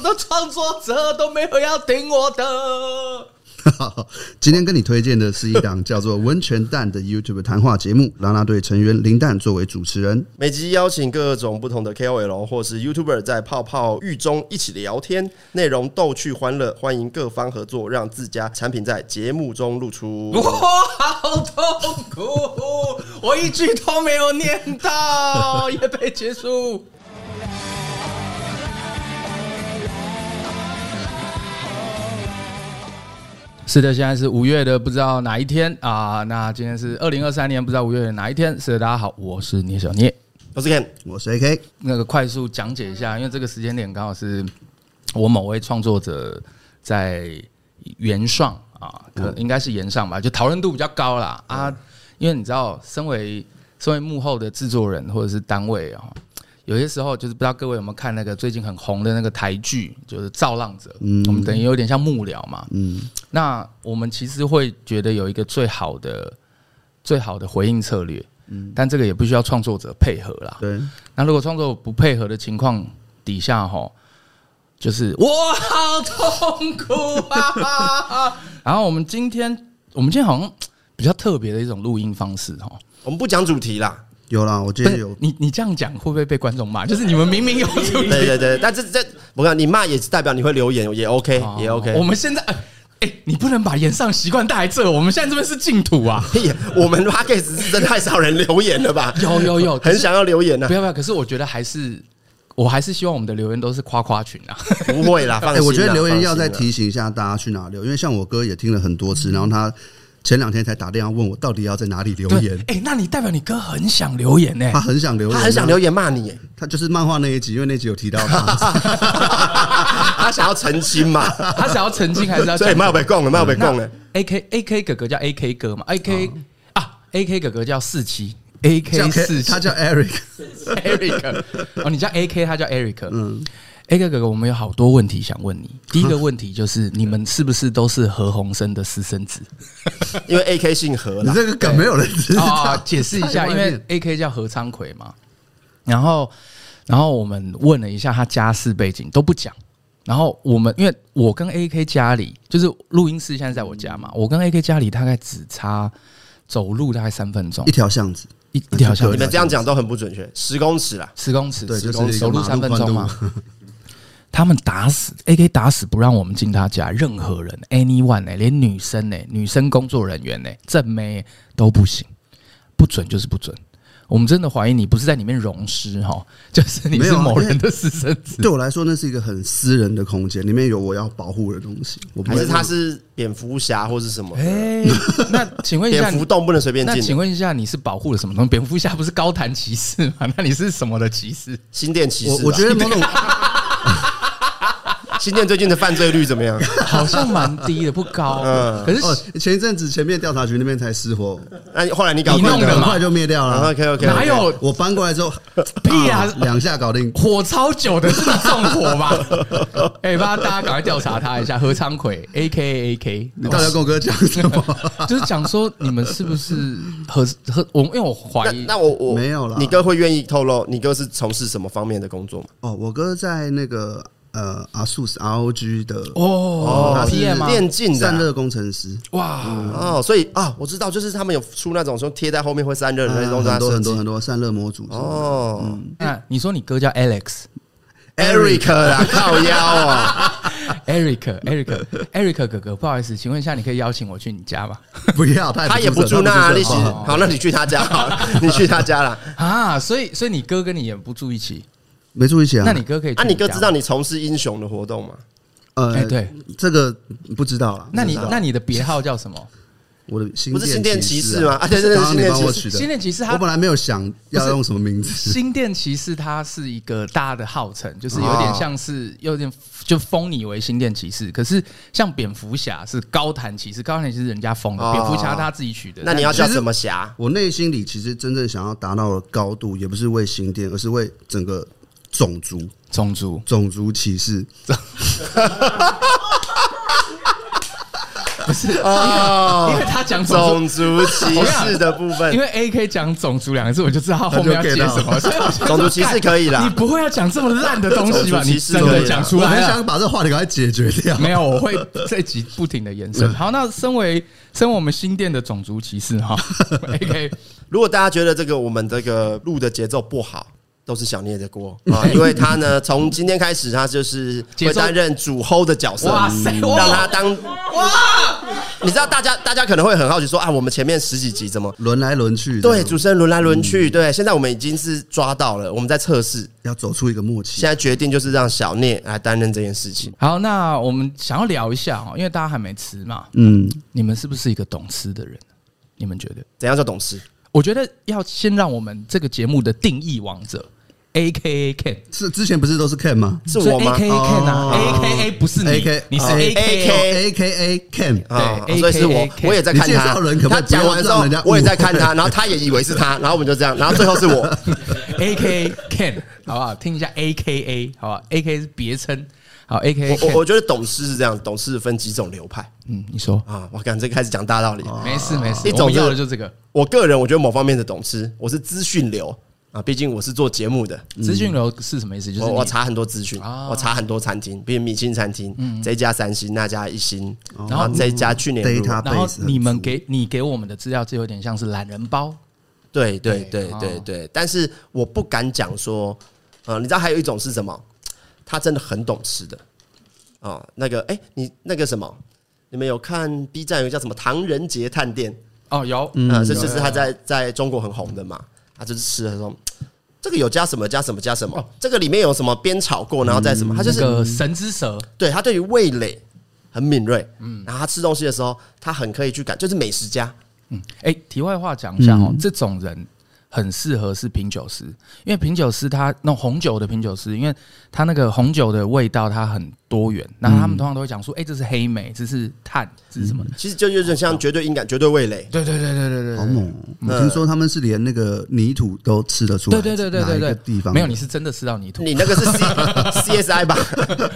我的创作者都没有要听我的。今天跟你推荐的是一档叫做《温泉蛋》的 YouTube 谈话节目，啦啦队成员林蛋作为主持人，每集邀请各种不同的 KOL 或是 YouTuber 在泡泡浴中一起聊天，内容逗趣欢乐，欢迎各方合作，让自家产品在节目中露出。我好痛苦，我一句都没有念到，也被结束。是的，现在是五月的不知道哪一天啊？那今天是二零二三年不知道五月的哪一天？是的，大家好，我是聂小聂，我是 Ken，我是 AK。那个快速讲解一下，因为这个时间点刚好是我某位创作者在原上啊，可应该是原上吧，就讨论度比较高啦啊。因为你知道，身为身为幕后的制作人或者是单位啊。有些时候就是不知道各位有没有看那个最近很红的那个台剧，就是《造浪者》。嗯，我们等于有点像幕僚嘛。嗯，那我们其实会觉得有一个最好的、最好的回应策略。嗯，但这个也不需要创作者配合啦。对。那如果创作不配合的情况底下，哈，就是我好痛苦啊。然后我们今天，我们今天好像比较特别的一种录音方式，哈。我们不讲主题啦。有啦，我觉得有。你你这样讲会不会被观众骂？就是你们明明有主题，对对对，但这这，我讲你骂也是代表你会留言，也 OK，也 OK。我们现在，哎，你不能把演上习惯带来这，我们现在这边是净土啊。我们 Podcast 是真的太少人留言了吧？有有有，很想要留言呢。不要不要，可是我觉得还是，我还是希望我们的留言都是夸夸群啊。不会啦，放心。我觉得留言要再提醒一下大家去哪留，因为像我哥也听了很多次，然后他。前两天才打电话问我，到底要在哪里留言？哎、欸，那你代表你哥很想留言呢？他很想留言，他很想留言骂你。他就是漫画那一集，因为那集有提到他，他想要澄清嘛？他想要澄清还是要？所以没有被供了，没有被供了。A K A K 哥哥叫 A K 哥嘛？A K 啊，A K 哥哥叫四七，A K 四七，他叫 Eric，Eric。哦，你叫 A K，他叫 Eric。嗯。A K 哥哥，我们有好多问题想问你。第一个 问题就是，你们是不是都是何鸿燊的私生子？因为 A K 姓何，你这个梗没有人知道。啊，解释一下，因为 A K 叫何昌奎嘛。然后，然后我们问了一下他家世背景，都不讲。然后我们，因为我跟 A K 家里，就是录音室现在在我家嘛，我跟 A K 家里大概只差走路大概三分钟，一条巷子，一一条巷子。你们这样讲都很不准确，十公尺啦，十公尺，对，十公尺，走路三分钟嘛。他们打死 AK 打死不让我们进他家，任何人 anyone 呢，连女生呢，女生工作人员呢，正妹都不行，不准就是不准。我们真的怀疑你不是在里面溶尸哈，就是你是某人的私生子。对我来说，那是一个很私人的空间，里面有我要保护的东西。我不还是他是蝙蝠侠或是什么？哎，那请问一下，蝙蝠洞不能随便进。那请问一下，你是保护了什么东西？蝙蝠侠不是高谭骑士吗？那你是什么的骑士？新店骑士。我我觉得某种。新店最近的犯罪率怎么样？好像蛮低的，不高。嗯，可是前一阵子前面调查局那边才失火，那后来你搞你弄的很快就灭掉了。OK OK，哪有我搬过来之后，屁啊，两下搞定，火超久的是你纵火吧？哎，帮大家赶快调查他一下，何昌奎 A K A A K，你到底要跟我哥讲什么？就是讲说你们是不是和和我？因为我怀疑，那我我没有了。你哥会愿意透露你哥是从事什么方面的工作吗？哦，我哥在那个。呃，ASUS ROG 的哦，PM 电竞散热工程师。哇。哦，所以啊，我知道，就是他们有出那种说贴在后面会散热的那种，很多很多很多散热模组哦。那你说你哥叫 Alex，Eric 啦，靠腰啊，Eric，Eric，Eric 哥哥，不好意思，请问一下，你可以邀请我去你家吗？不要，他也不住那，你好，那你去他家好了，你去他家了 啊？所以，所以你哥跟你也不住一起。没住一起啊？那你哥可以？啊，你哥知道你从事英雄的活动吗？呃，对，这个不知道了。那你那你的别号叫什么？我的新不是新店骑士吗？啊，对对对，刚刚你帮我新取的。新店骑士，我本来没有想要用什么名字。新店骑士，它是一个大的号称，就是有点像是有点就封你为新店骑士。可是像蝙蝠侠是高谭骑士，高谭骑士人家封的，蝙蝠侠他自己取的。那你要叫什么侠？我内心里其实真正想要达到的高度，也不是为新店，而是为整个种族。种族种族歧视，不是哦，因为他讲种族歧视的部分，因为 A K 讲种族两个字，我就知道他后面要接什么。种族歧视可以啦，你不会要讲这么烂的东西吧？你真的讲出来，我很想把这话题给它解决掉。没有，我会这集不停的延伸。好，那身为身为我们新店的种族歧视哈，A K，如果大家觉得这个我们这个录的节奏不好。都是小聂的锅 啊，因为他呢，从今天开始，他就是会担任主 hold 的角色，哇塞，让他当哇！你知道，大家大家可能会很好奇说啊，我们前面十几集怎么轮来轮去？对，主持人轮来轮去。对，现在我们已经是抓到了，我们在测试，要走出一个默契。现在决定就是让小聂来担任这件事情。好，那我们想要聊一下哦，因为大家还没吃嘛，嗯，你们是不是一个懂吃的人？你们觉得怎样叫懂吃？我觉得要先让我们这个节目的定义王者。A K A Ken 是之前不是都是 Ken 吗？是我吗？A K A Ken 啊，A K A 不是你，你是 A K A K A Ken 啊，所以是我，我也在看他。他讲完之后，我也在看他，然后他也以为是他，然后我们就这样，然后最后是我 A K A Ken，好不好？听一下 A K A，好不好？A K 是别称，好 A K。我我觉得董事是这样，董事分几种流派。嗯，你说啊，我感觉这个开始讲大道理，没事没事，一种要的就这个。我个人我觉得某方面的董事，我是资讯流。啊，毕竟我是做节目的，资讯流是什么意思？就是我查很多资讯，我查很多餐厅，比如米其林餐厅，这家三星，那家一星，然后这家去年，然后你们给你给我们的资料，就有点像是懒人包。对对对对对，但是我不敢讲说，呃，你知道还有一种是什么？他真的很懂吃的啊，那个哎，你那个什么，你们有看 B 站有个叫什么唐人街探店？哦，有，嗯，这就是他在在中国很红的嘛。他就是吃的时候，这个有加什么加什么加什么，哦、这个里面有什么煸炒过，然后再什么，他就是个神之舌。对，他对于味蕾很敏锐，嗯，然后他吃东西的时候，他很可以去感，就是美食家。嗯，哎，题外话讲一下哦，这种人。很适合是品酒师，因为品酒师他那红酒的品酒师，因为他那个红酒的味道它很多元，那他们通常都会讲说，哎，这是黑莓，这是碳，这是什么？其实就有点像绝对音感、绝对味蕾。对对对对对对，好猛！我听说他们是连那个泥土都吃得出来。对对对对对对，地方没有，你是真的吃到泥土。你那个是 C C S I 吧？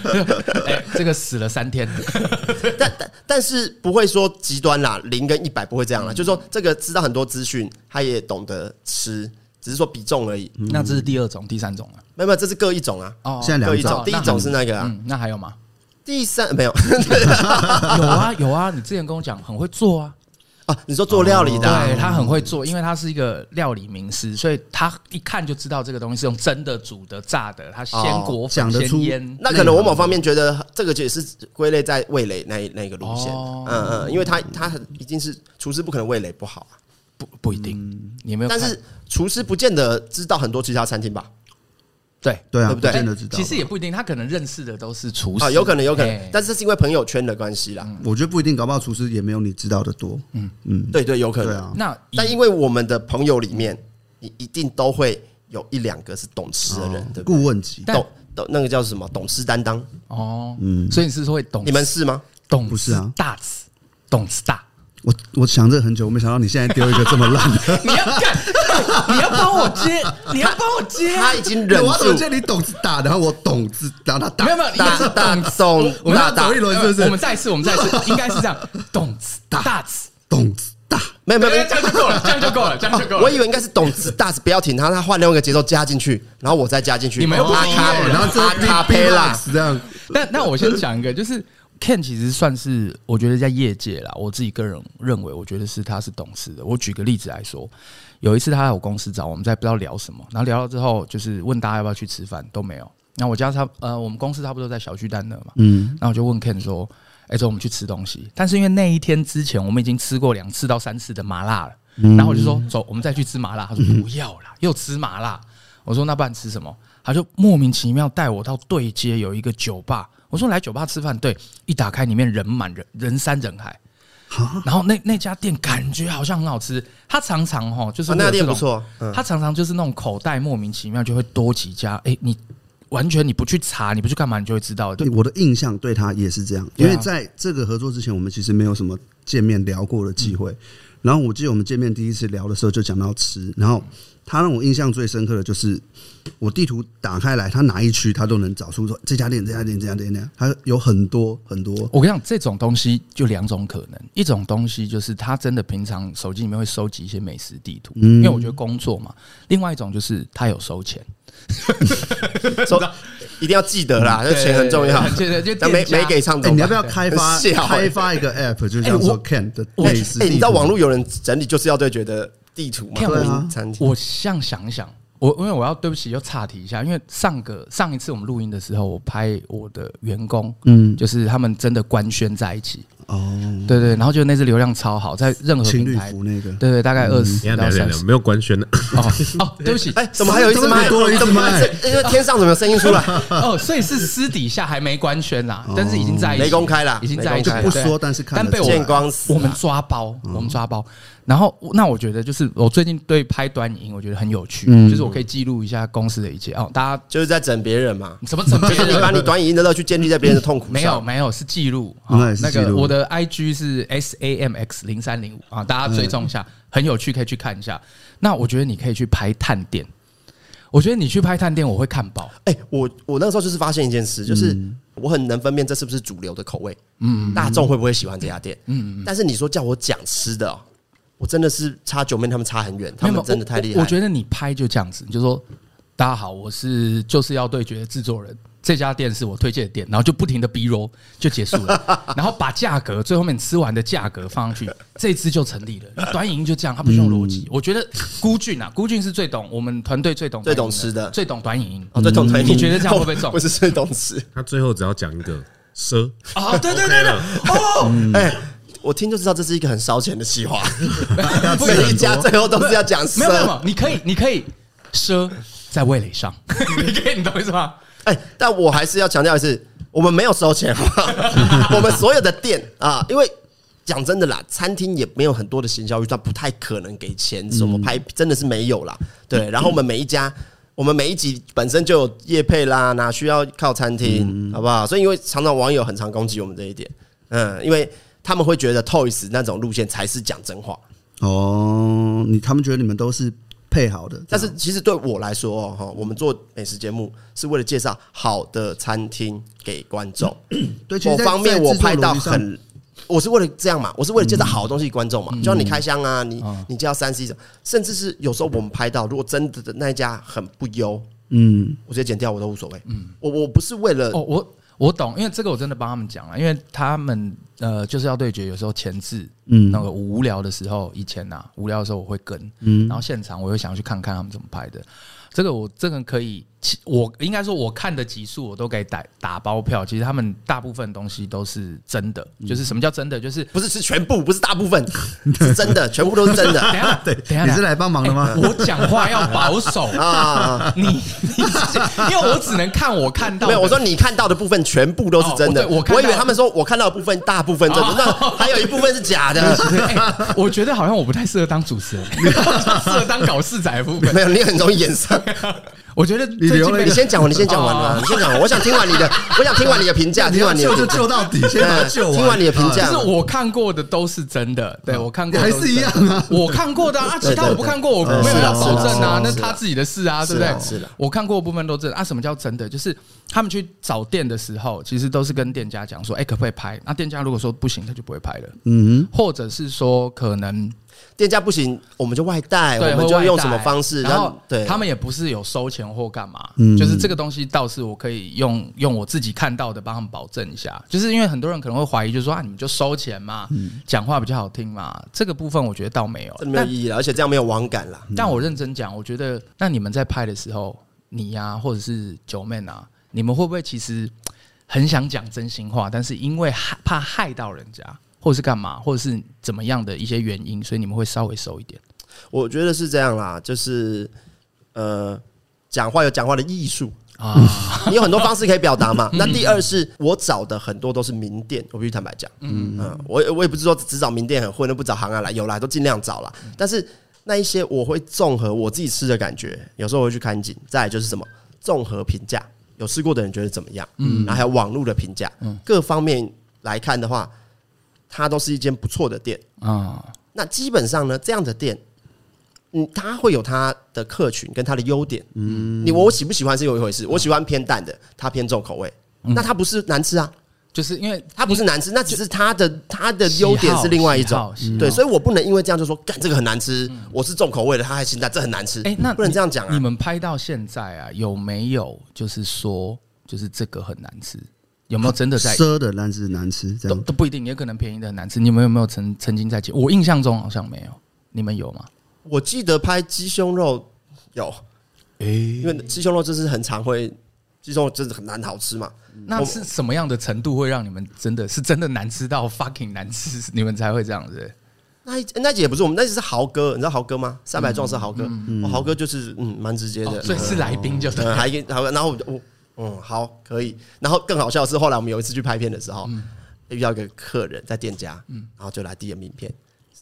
哎，这个死了三天，但但但是不会说极端啦，零跟一百不会这样啦，就是说这个知道很多资讯，他也懂得吃。只是说比重而已，那这是第二种、第三种啊？没有没有，这是各一种啊。哦，现在各两种，第一种是那个啊。那还有吗？第三没有，有啊有啊。你之前跟我讲很会做啊。啊，你说做料理的，对他很会做，因为他是一个料理名师，所以他一看就知道这个东西是用蒸的、煮的、炸的，他先裹粉、先腌。那可能我某方面觉得这个也是归类在味蕾那那个路线。嗯嗯，因为他他已经是厨师，不可能味蕾不好啊。不不一定，你没有。但是厨师不见得知道很多其他餐厅吧？对对啊，对不对？真的知道。其实也不一定，他可能认识的都是厨师啊，有可能有可能。但是是因为朋友圈的关系啦。我觉得不一定，搞不好厨师也没有你知道的多。嗯嗯，对对，有可能。那但因为我们的朋友里面，你一定都会有一两个是懂吃的人，对？顾问级，懂懂那个叫什么？懂吃担当哦。嗯，所以你是说会懂？你们是吗？懂不是啊？大吃，懂吃大。我我想这很久，我没想到你现在丢一个这么烂的。你要干？你要帮我接？你要帮我接？他已经忍住。我怎么接你懂字大，然后我懂字，然后他打。没有没有，大大懂。我们要走一轮是不是？我们再一次，我们再一次，应该是这样。懂字大，大字懂字大。没有没有，这样就够了，这样就够了，这样就够了。我以为应该是懂字大，不要停他，他换另外一个节奏加进去，然后我再加进去。你们又不是音乐，然后这卡佩拉这样。那那我先讲一个，就是。Ken 其实算是，我觉得在业界啦，我自己个人认为，我觉得是他是懂事的。我举个例子来说，有一次他来我公司找我们，在不知道聊什么，然后聊了之后，就是问大家要不要去吃饭，都没有。那我家他呃，我们公司差不多在小巨蛋那嘛，嗯，然后我就问 Ken 说：“哎，走，我们去吃东西。”但是因为那一天之前我们已经吃过两次到三次的麻辣了，然后我就说：“走，我们再去吃麻辣。”他说：“不要啦，又吃麻辣。”我说：“那不然吃什么？”他就莫名其妙带我到对街有一个酒吧。我说来酒吧吃饭，对，一打开里面人满人人山人海，然后那那家店感觉好像很好吃，他常常哈就是、啊、那家店不错，他、嗯、常常就是那种口袋莫名其妙就会多几家，哎、欸，你完全你不去查，你不去干嘛，你就会知道。对，我的印象对他也是这样，因为在这个合作之前，我们其实没有什么见面聊过的机会。嗯、然后我记得我们见面第一次聊的时候就讲到吃，然后。他让我印象最深刻的就是，我地图打开来，他哪一区他都能找出说这家店、这家店、这家店那样，他有很多很多。我跟你讲，这种东西就两种可能，一种东西就是他真的平常手机里面会收集一些美食地图，因为我觉得工作嘛。另外一种就是他有收钱，收一定要记得啦，这钱很重要。对对，就没没给唱总，你要不要开发开发一个 app，就叫做 Ken 的美食？哎，你知道网络有人整理就是要对觉得。地图嘛，对啊，我像想一想，我因为我要对不起，又岔题一下，因为上个上一次我们录音的时候，我拍我的员工，嗯，就是他们真的官宣在一起。哦，对对，然后就那支流量超好，在任何平台那个，对对，大概二十到三十，没有官宣。的哦哦，对不起，哎，怎么还有一只麦？多了一只麦，因为天上怎么有声音出来？哦，所以是私底下还没官宣啦，但是已经在一起，没公开啦，已经在一起，不说，但是看，但被我们我们抓包，我们抓包。然后，那我觉得就是我最近对拍短影，我觉得很有趣，就是我可以记录一下公司的一切哦。大家就是在整别人嘛？什么整别人？你把你短影音的乐趣建立在别人的痛苦上？没有，没有，是记录。那个我的 IG 是。S A M X 零三零五啊，大家追踪一下，很有趣，可以去看一下。那我觉得你可以去拍探店，我觉得你去拍探店，我会看爆。哎，我我那个时候就是发现一件事，就是我很能分辨这是不是主流的口味，嗯，大众会不会喜欢这家店，嗯。但是你说叫我讲吃的，我真的是差九妹他们差很远，他们真的太厉害。我觉得你拍就这样子，你就说大家好，我是就是要对决的制作人。这家店是我推荐的店，然后就不停的逼 roll 就结束了，然后把价格最后面吃完的价格放上去，这支就成立了。短影音就这样，它不用逻辑。我觉得孤俊啊，孤俊是最懂我们团队最懂最懂吃的，最懂短影音，最懂短影音。你觉得这样会不会中？不是最懂吃，他最后只要讲一个奢啊，对对对对，哦，哎，我听就知道这是一个很烧钱的计划，每一家最后都是要讲奢。没有没有，你可以你可以奢在味蕾上，你可以你懂我意思吗？哎，但我还是要强调的是，我们没有收钱，我们所有的店啊，因为讲真的啦，餐厅也没有很多的行销预算，不太可能给钱，什么拍真的是没有啦。对，然后我们每一家，我们每一集本身就有业配啦，哪需要靠餐厅，好不好？所以因为常常网友很常攻击我们这一点，嗯，因为他们会觉得 Toys 那种路线才是讲真话。哦，你他们觉得你们都是。配好的，但是其实对我来说，哈，我们做美食节目是为了介绍好的餐厅给观众。对，某方面我拍到很，我是为了这样嘛，我是为了介绍好的东西给观众嘛。就像你开箱啊，你你介绍三 C 甚至是有时候我们拍到，如果真的那一家很不优，嗯，我直接剪掉我都无所谓。嗯，我我不是为了哦，我我懂，因为这个我真的帮他们讲了，因为他们。呃，就是要对决。有时候前置，嗯，那个无聊的时候，以前呐、啊，无聊的时候我会跟，嗯，然后现场我又想要去看看他们怎么拍的。这个我这个可以，我应该说我看的集数我都给打打包票。其实他们大部分东西都是真的，就是什么叫真的？就是不是是全部，不是大部分，是真的，全部都是真的。等下，对，等下，你是来帮忙的吗？我讲话要保守 啊，你你因为我只能看我看到，没有，我说你看到的部分全部都是真的。我我以为他们说我看到的部分大部分真的，那还有一部分是假的。我觉得好像我不太适合当主持人，适合当搞事仔的部分。没有，你很容易演上。我觉得你你先讲完，你先讲完了，你先讲完。我想听完你的，我想听完你的评价，听完你的就救到底，先救完。听完你的评价，就是我看过的都是真的，对我看过还是一样啊。我看过的啊，其他我不看过，我没有要保证啊，那是他自己的事啊，对不对？是的，我看过的部分都真的啊。什么叫真的？就是他们去找店的时候，其实都是跟店家讲说，哎，可不可以拍？那店家如果说不行，他就不会拍了。嗯，或者是说可能。店家不行，我们就外带，我们就用什么方式？然后，对，他们也不是有收钱或干嘛，嗯就是这个东西倒是我可以用用我自己看到的帮他们保证一下。就是因为很多人可能会怀疑，就是说啊，你们就收钱嘛，讲话比较好听嘛，这个部分我觉得倒没有，没有意义了，而且这样没有网感了。但我认真讲，我觉得那你们在拍的时候，你呀，或者是九妹啊，你们会不会其实很想讲真心话，但是因为害怕害到人家？或者是干嘛，或者是怎么样的一些原因，所以你们会稍微收一点。我觉得是这样啦，就是呃，讲话有讲话的艺术，啊，你有很多方式可以表达嘛。那第二是我找的很多都是名店，我必须坦白讲，嗯嗯，我我也不是说只找名店很混的不找行啊来，有来都尽量找啦。但是那一些我会综合我自己吃的感觉，有时候我会去看景，再来就是什么综合评价，有吃过的人觉得怎么样？嗯，然后还有网络的评价，嗯，各方面来看的话，它都是一间不错的店啊。那基本上呢，这样的店。嗯，它会有它的客群跟它的优点。嗯，你我喜不喜欢是有一回事。我喜欢偏淡的，它偏重口味。那它不是难吃啊，就是因为它不是难吃，那只是它的它的优点是另外一种。对，所以我不能因为这样就说，干这个很难吃。我是重口味的，它还清淡，这很难吃。哎，那不能这样讲啊。你们拍到现在啊，有没有就是说，就是这个很难吃？有没有真的在奢的难吃难吃？都都不一定，也可能便宜的很难吃。你们有没有曾曾经在接？我印象中好像没有，你们有吗？我记得拍鸡胸肉有，哎，因为鸡胸肉就是很常会，鸡胸肉真的很难好吃嘛。那是什么样的程度会让你们真的是真的难吃到 fucking 难吃，你们才会这样子？那那集也不是我们，那集是豪哥，你知道豪哥吗？三百壮士豪哥，豪哥就是嗯蛮直接的，所以是来宾就还豪哥，然后我嗯好可以，然后更好笑的是后来我们有一次去拍片的时候，遇到一个客人在店家，嗯，然后就来递了名片。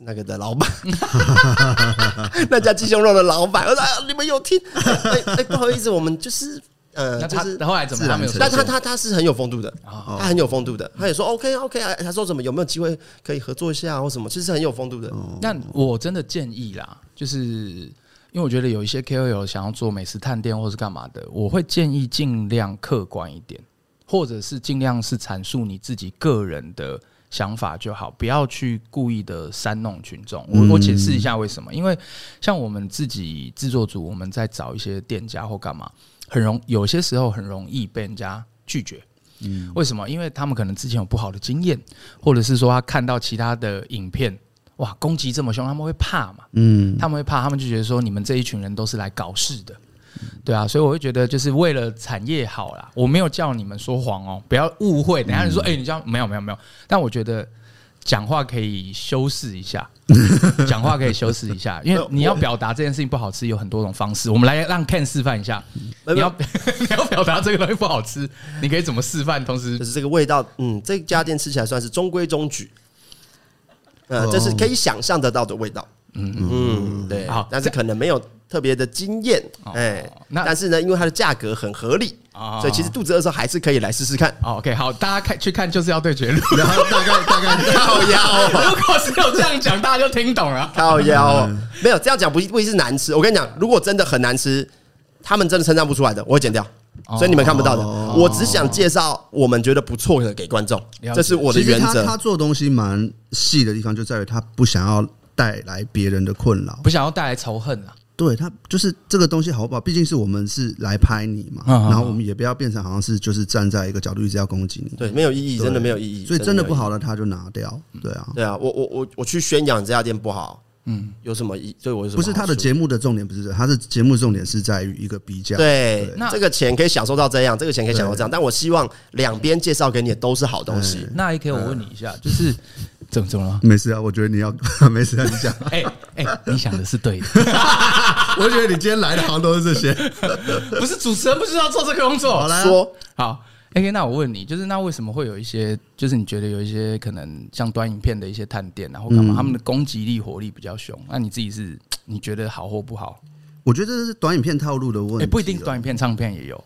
那个的老板，那家鸡胸肉的老板，我说：“哎，你们有听？哎哎，不好意思，我们就是呃，就是后来怎么他没有？但他他他是很有风度的，他很有风度的，他也说 OK OK 啊，他说什么有没有机会可以合作一下或什么，其实很有风度的。但我真的建议啦，就是因为我觉得有一些 KOL 想要做美食探店或是干嘛的，我会建议尽量客观一点，或者是尽量是阐述你自己个人的。想法就好，不要去故意的煽弄群众。我我解释一下为什么？因为像我们自己制作组，我们在找一些店家或干嘛，很容有些时候很容易被人家拒绝。嗯，为什么？因为他们可能之前有不好的经验，或者是说他看到其他的影片，哇，攻击这么凶，他们会怕嘛？嗯，他们会怕，他们就觉得说你们这一群人都是来搞事的。对啊，所以我会觉得，就是为了产业好啦，我没有叫你们说谎哦，不要误会。等下你说，哎、欸，你这样没有没有没有。但我觉得讲话可以修饰一下，讲话可以修饰一下，因为你要表达这件事情不好吃，有很多种方式。我们来让 Ken 示范一下，你要 你要表达这个东西不好吃，你可以怎么示范？同时就是这个味道，嗯，这家店吃起来算是中规中矩，呃，这是可以想象得到的味道。嗯嗯，对，好，但是可能没有特别的惊艳，哎，那但是呢，因为它的价格很合理，所以其实肚子饿的时候还是可以来试试看。OK，好，大家看去看就是要对决路，然后大概大概靠腰。如果是有这样讲，大家就听懂了。靠腰，没有这样讲不不一定是难吃。我跟你讲，如果真的很难吃，他们真的称赞不出来的，我会剪掉，所以你们看不到的。我只想介绍我们觉得不错的给观众，这是我的原则。他做东西蛮细的地方就在于他不想要。带来别人的困扰，不想要带来仇恨啊。对他就是这个东西好不好？毕竟是我们是来拍你嘛，然后我们也不要变成好像是就是站在一个角度一直要攻击你，对，没有意义，真的没有意义。所以真的不好了他就拿掉，对啊，对啊。我我我我去宣扬这家店不好，嗯，有什么意？对我有什么不是他的节目的重点，不是这他的节目重点是在于一个比较。对，那这个钱可以享受到这样，这个钱可以享受这样，但我希望两边介绍给你的都是好东西。那也可以，我问你一下，就是。怎么怎么了？没事啊，我觉得你要 没事啊，你讲。哎哎，你想的是对的。我觉得你今天来的好像都是这些，不是主持人不知道做这个工作。说好。OK，那我问你，就是那为什么会有一些，就是你觉得有一些可能像短影片的一些探店，然后干嘛，他们的攻击力火力比较凶？那你自己是你觉得好或不好？我觉得这是短影片套路的问题，不一定短影片唱片也有。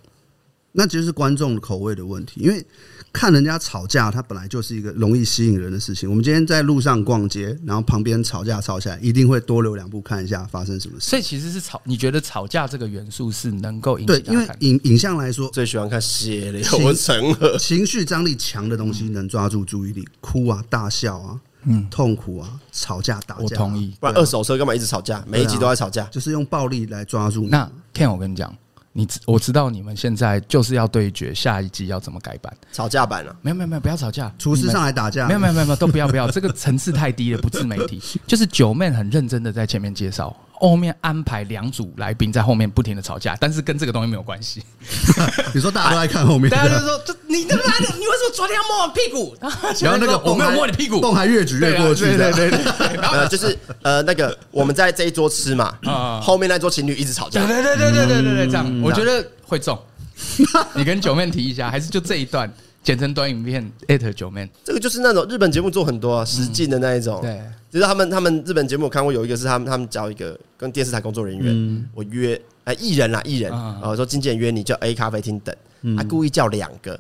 那其实是观众口味的问题，因为。看人家吵架，它本来就是一个容易吸引人的事情。我们今天在路上逛街，然后旁边吵架吵起来，一定会多留两步看一下发生什么事。所以其实是吵，你觉得吵架这个元素是能够引起？对，因为影影像来说，最喜欢看血流成河，情绪张力强的东西能抓住注意力，哭啊、大笑啊、嗯、痛苦啊、吵架打架。我同意，不然二手车干嘛一直吵架？每一集都在吵架，就是用暴力来抓住。那 Ken，我跟你讲。你我知道你们现在就是要对决下一季要怎么改版，吵架版了？没有没有没有，不要吵架，厨师上来打架？没有没有没有都不要不要，这个层次太低了，不自媒体。就是九妹很认真的在前面介绍，后面安排两组来宾在后面不停的吵架，但是跟这个东西没有关系。你说大家都在看后面，大家就说这你他妈的，你为什么昨天要摸我屁股？然后那个我没有摸你屁股，洞还越举越过去，对对对然后就是呃那个我们在这一桌吃嘛，后面那桌情侣一直吵架，对对对对对对对这样，我觉得。会中，你跟九妹提一下，还是就这一段剪成短影片艾特九妹？这个就是那种日本节目做很多啊，实境的那一种。对，就是他们他们日本节目我看过有一个是他们他们找一个跟电视台工作人员，我约哎艺人啦艺人，然后说经纪人约你叫 A 咖啡厅等，还故意叫两个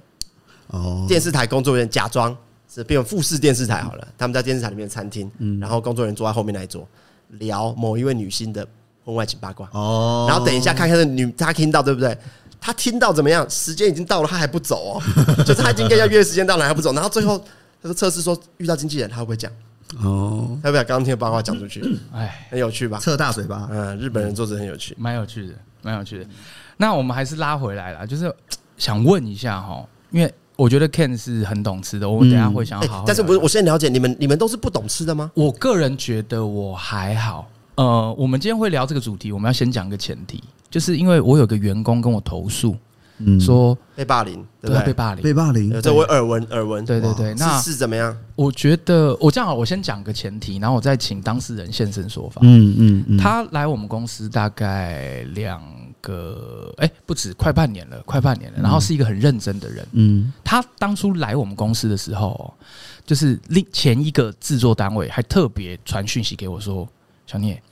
哦。电视台工作人员假装是变富士电视台好了，他们在电视台里面的餐厅，然后工作人员坐在后面那一桌聊某一位女星的婚外情八卦。哦，然后等一下看看那女她听到对不对？他听到怎么样？时间已经到了，他还不走哦，就是他应该要约时间到了还不走，然后最后他说测试说遇到经纪人他会不会讲哦？要不要刚刚听的八卦讲出去？哎，很有趣吧？测大嘴巴，嗯，日本人做事很有趣，蛮有趣的，蛮有趣的。那我们还是拉回来了，就是想问一下哈，因为我觉得 Ken 是很懂吃的，我们等下会想要好好，但是不是我现在了解你们，你们都是不懂吃的吗？我个人觉得我还好。呃，我们今天会聊这个主题，我们要先讲个前提。就是因为我有个员工跟我投诉，嗯，说被霸凌，对不对？被霸凌，被霸凌，这我耳闻耳闻。对对对，那是怎么样？我觉得我这样好，我先讲个前提，然后我再请当事人现身说法。嗯嗯嗯，他来我们公司大概两个，哎，不止，快半年了，快半年了。然后是一个很认真的人。嗯，他当初来我们公司的时候，就是另前一个制作单位还特别传讯息给我说：“小聂，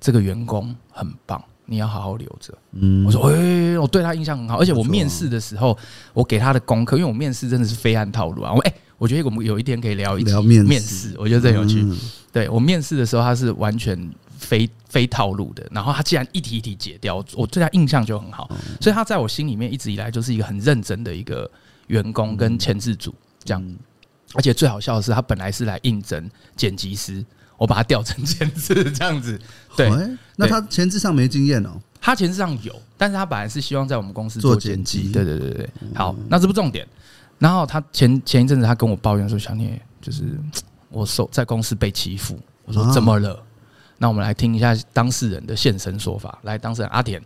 这个员工很棒。”你要好好留着。嗯，我说，哎，我对他印象很好，而且我面试的时候，我给他的功课，因为我面试真的是非按套路啊。我哎，我觉得我们有一天可以聊一聊面试，我觉得这有趣。对，我面试的时候，他是完全非非套路的，然后他既然一题一题解掉，我对他印象就很好，所以他在我心里面一直以来就是一个很认真的一个员工跟前置组这样。而且最好笑的是，他本来是来应征剪辑师。我把他调成前置这样子，对，那他前置上没经验哦。他前置上有，但是他本来是希望在我们公司做剪辑。对对对对，好，那这不重点。然后他前前一阵子他跟我抱怨说：“小聂，就是我受在公司被欺负。”我说：“怎么了？”那我们来听一下当事人的现身说法。来，当事人阿田，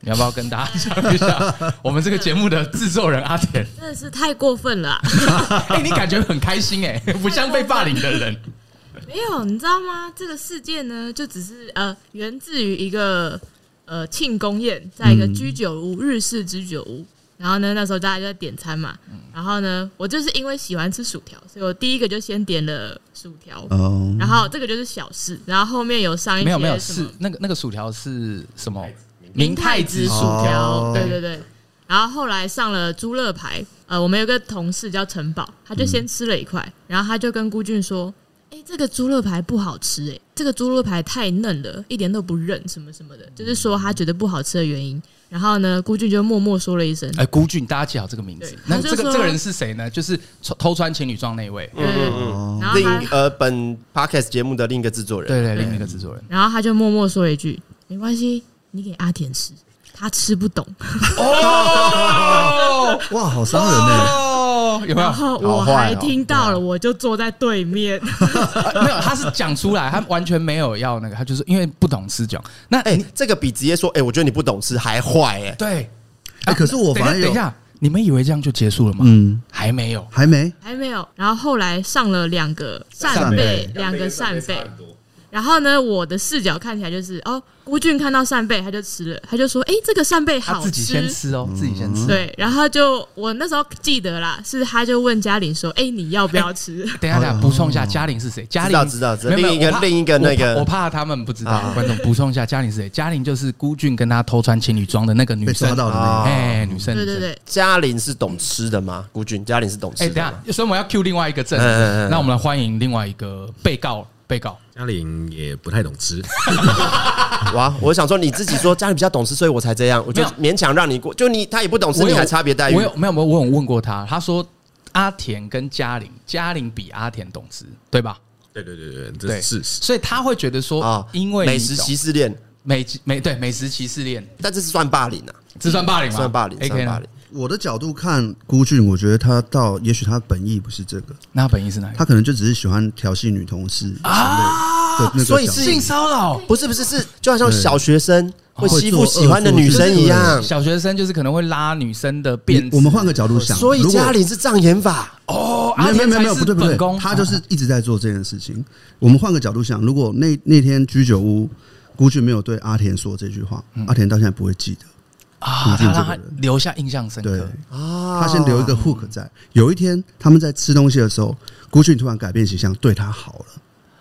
你要不要跟大家讲一下 我们这个节目的制作人阿田？真的是太过分了。哎，你感觉很开心哎，不像被霸凌的人。没有，你知道吗？这个事件呢，就只是呃，源自于一个呃庆功宴，在一个居酒屋，日式居酒屋。然后呢，那时候大家就在点餐嘛。然后呢，我就是因为喜欢吃薯条，所以我第一个就先点了薯条。哦。然后这个就是小事，然后后面有上一些没有没有是那个那个薯条是什么？明太子薯条。对对对。然后后来上了猪肋排。呃，我们有个同事叫陈宝，他就先吃了一块，然后他就跟孤俊说。哎，这个猪肋排不好吃哎，这个猪肋排太嫩了，一点都不韧，什么什么的，就是说他觉得不好吃的原因。然后呢，孤俊就默默说了一声：“哎，孤俊，大家记好这个名字。”那这个这个人是谁呢？就是偷穿情侣装那位。嗯嗯。然后另呃，本 podcast 节目的另一个制作人，对对，另一个制作人。然后他就默默说了一句：“没关系，你给阿田吃，他吃不懂。”哦，哇，好伤人呢。有没有？然后我还听到了，我就坐在对面。没有，他是讲出来，他完全没有要那个，他就是因为不懂吃讲。那哎，这个比直接说哎，我觉得你不懂吃还坏哎。对，哎，可是我反正等一下，你们以为这样就结束了吗？嗯，还没有，还没，还没有。然后后来上了两个扇贝，两个扇贝。然后呢，我的视角看起来就是哦，孤俊看到扇贝他就吃了，他就说：“哎，这个扇贝好吃。”自己先吃哦，自己先吃。对，然后就我那时候记得啦，是他就问嘉玲说：“哎，你要不要吃？” 等一下，等下补充一下，嘉玲是谁？嘉玲知道知道，另一个另一个那个，我怕他们不知道，观众补充一下，嘉玲是谁？嘉玲就是孤俊跟他偷穿情侣装的那个女生，哎，女生，对对对，嘉玲是懂吃的吗？孤俊，嘉玲是懂吃的。哎，等下，所以我们要 Q 另外一个证人，那我们来欢迎另外一个被告。被告嘉玲也不太懂吃，哇！我想说你自己说嘉玲比较懂吃，所以我才这样，我就勉强让你过。就你他也不懂吃，你还差别待遇？我有没有没有？我有问过他，他说阿田跟嘉玲，嘉玲比阿田懂吃，对吧？对对对对，这是事实。所以他会觉得说啊，因为美食歧视链，美美对美食歧视链，但这是算霸凌啊，这算霸凌吗？算霸凌，算霸凌。我的角度看孤俊，我觉得他到也许他本意不是这个，那他本意是哪？他可能就只是喜欢调戏女同事啊，所以是性骚扰？不是不是是，就好像小学生会欺负喜欢的女生一样。小学生就是可能会拉女生的辫子。我们换个角度想，所以家里是障眼法哦，没有没有没有不对不对，他就是一直在做这件事情。我们换个角度想，如果那那天居酒屋孤俊没有对阿田说这句话，阿田到现在不会记得。啊，他让他留下印象深刻。对啊，他先留一个 hook 在。有一天他们在吃东西的时候，古俊突然改变形象，对他好了，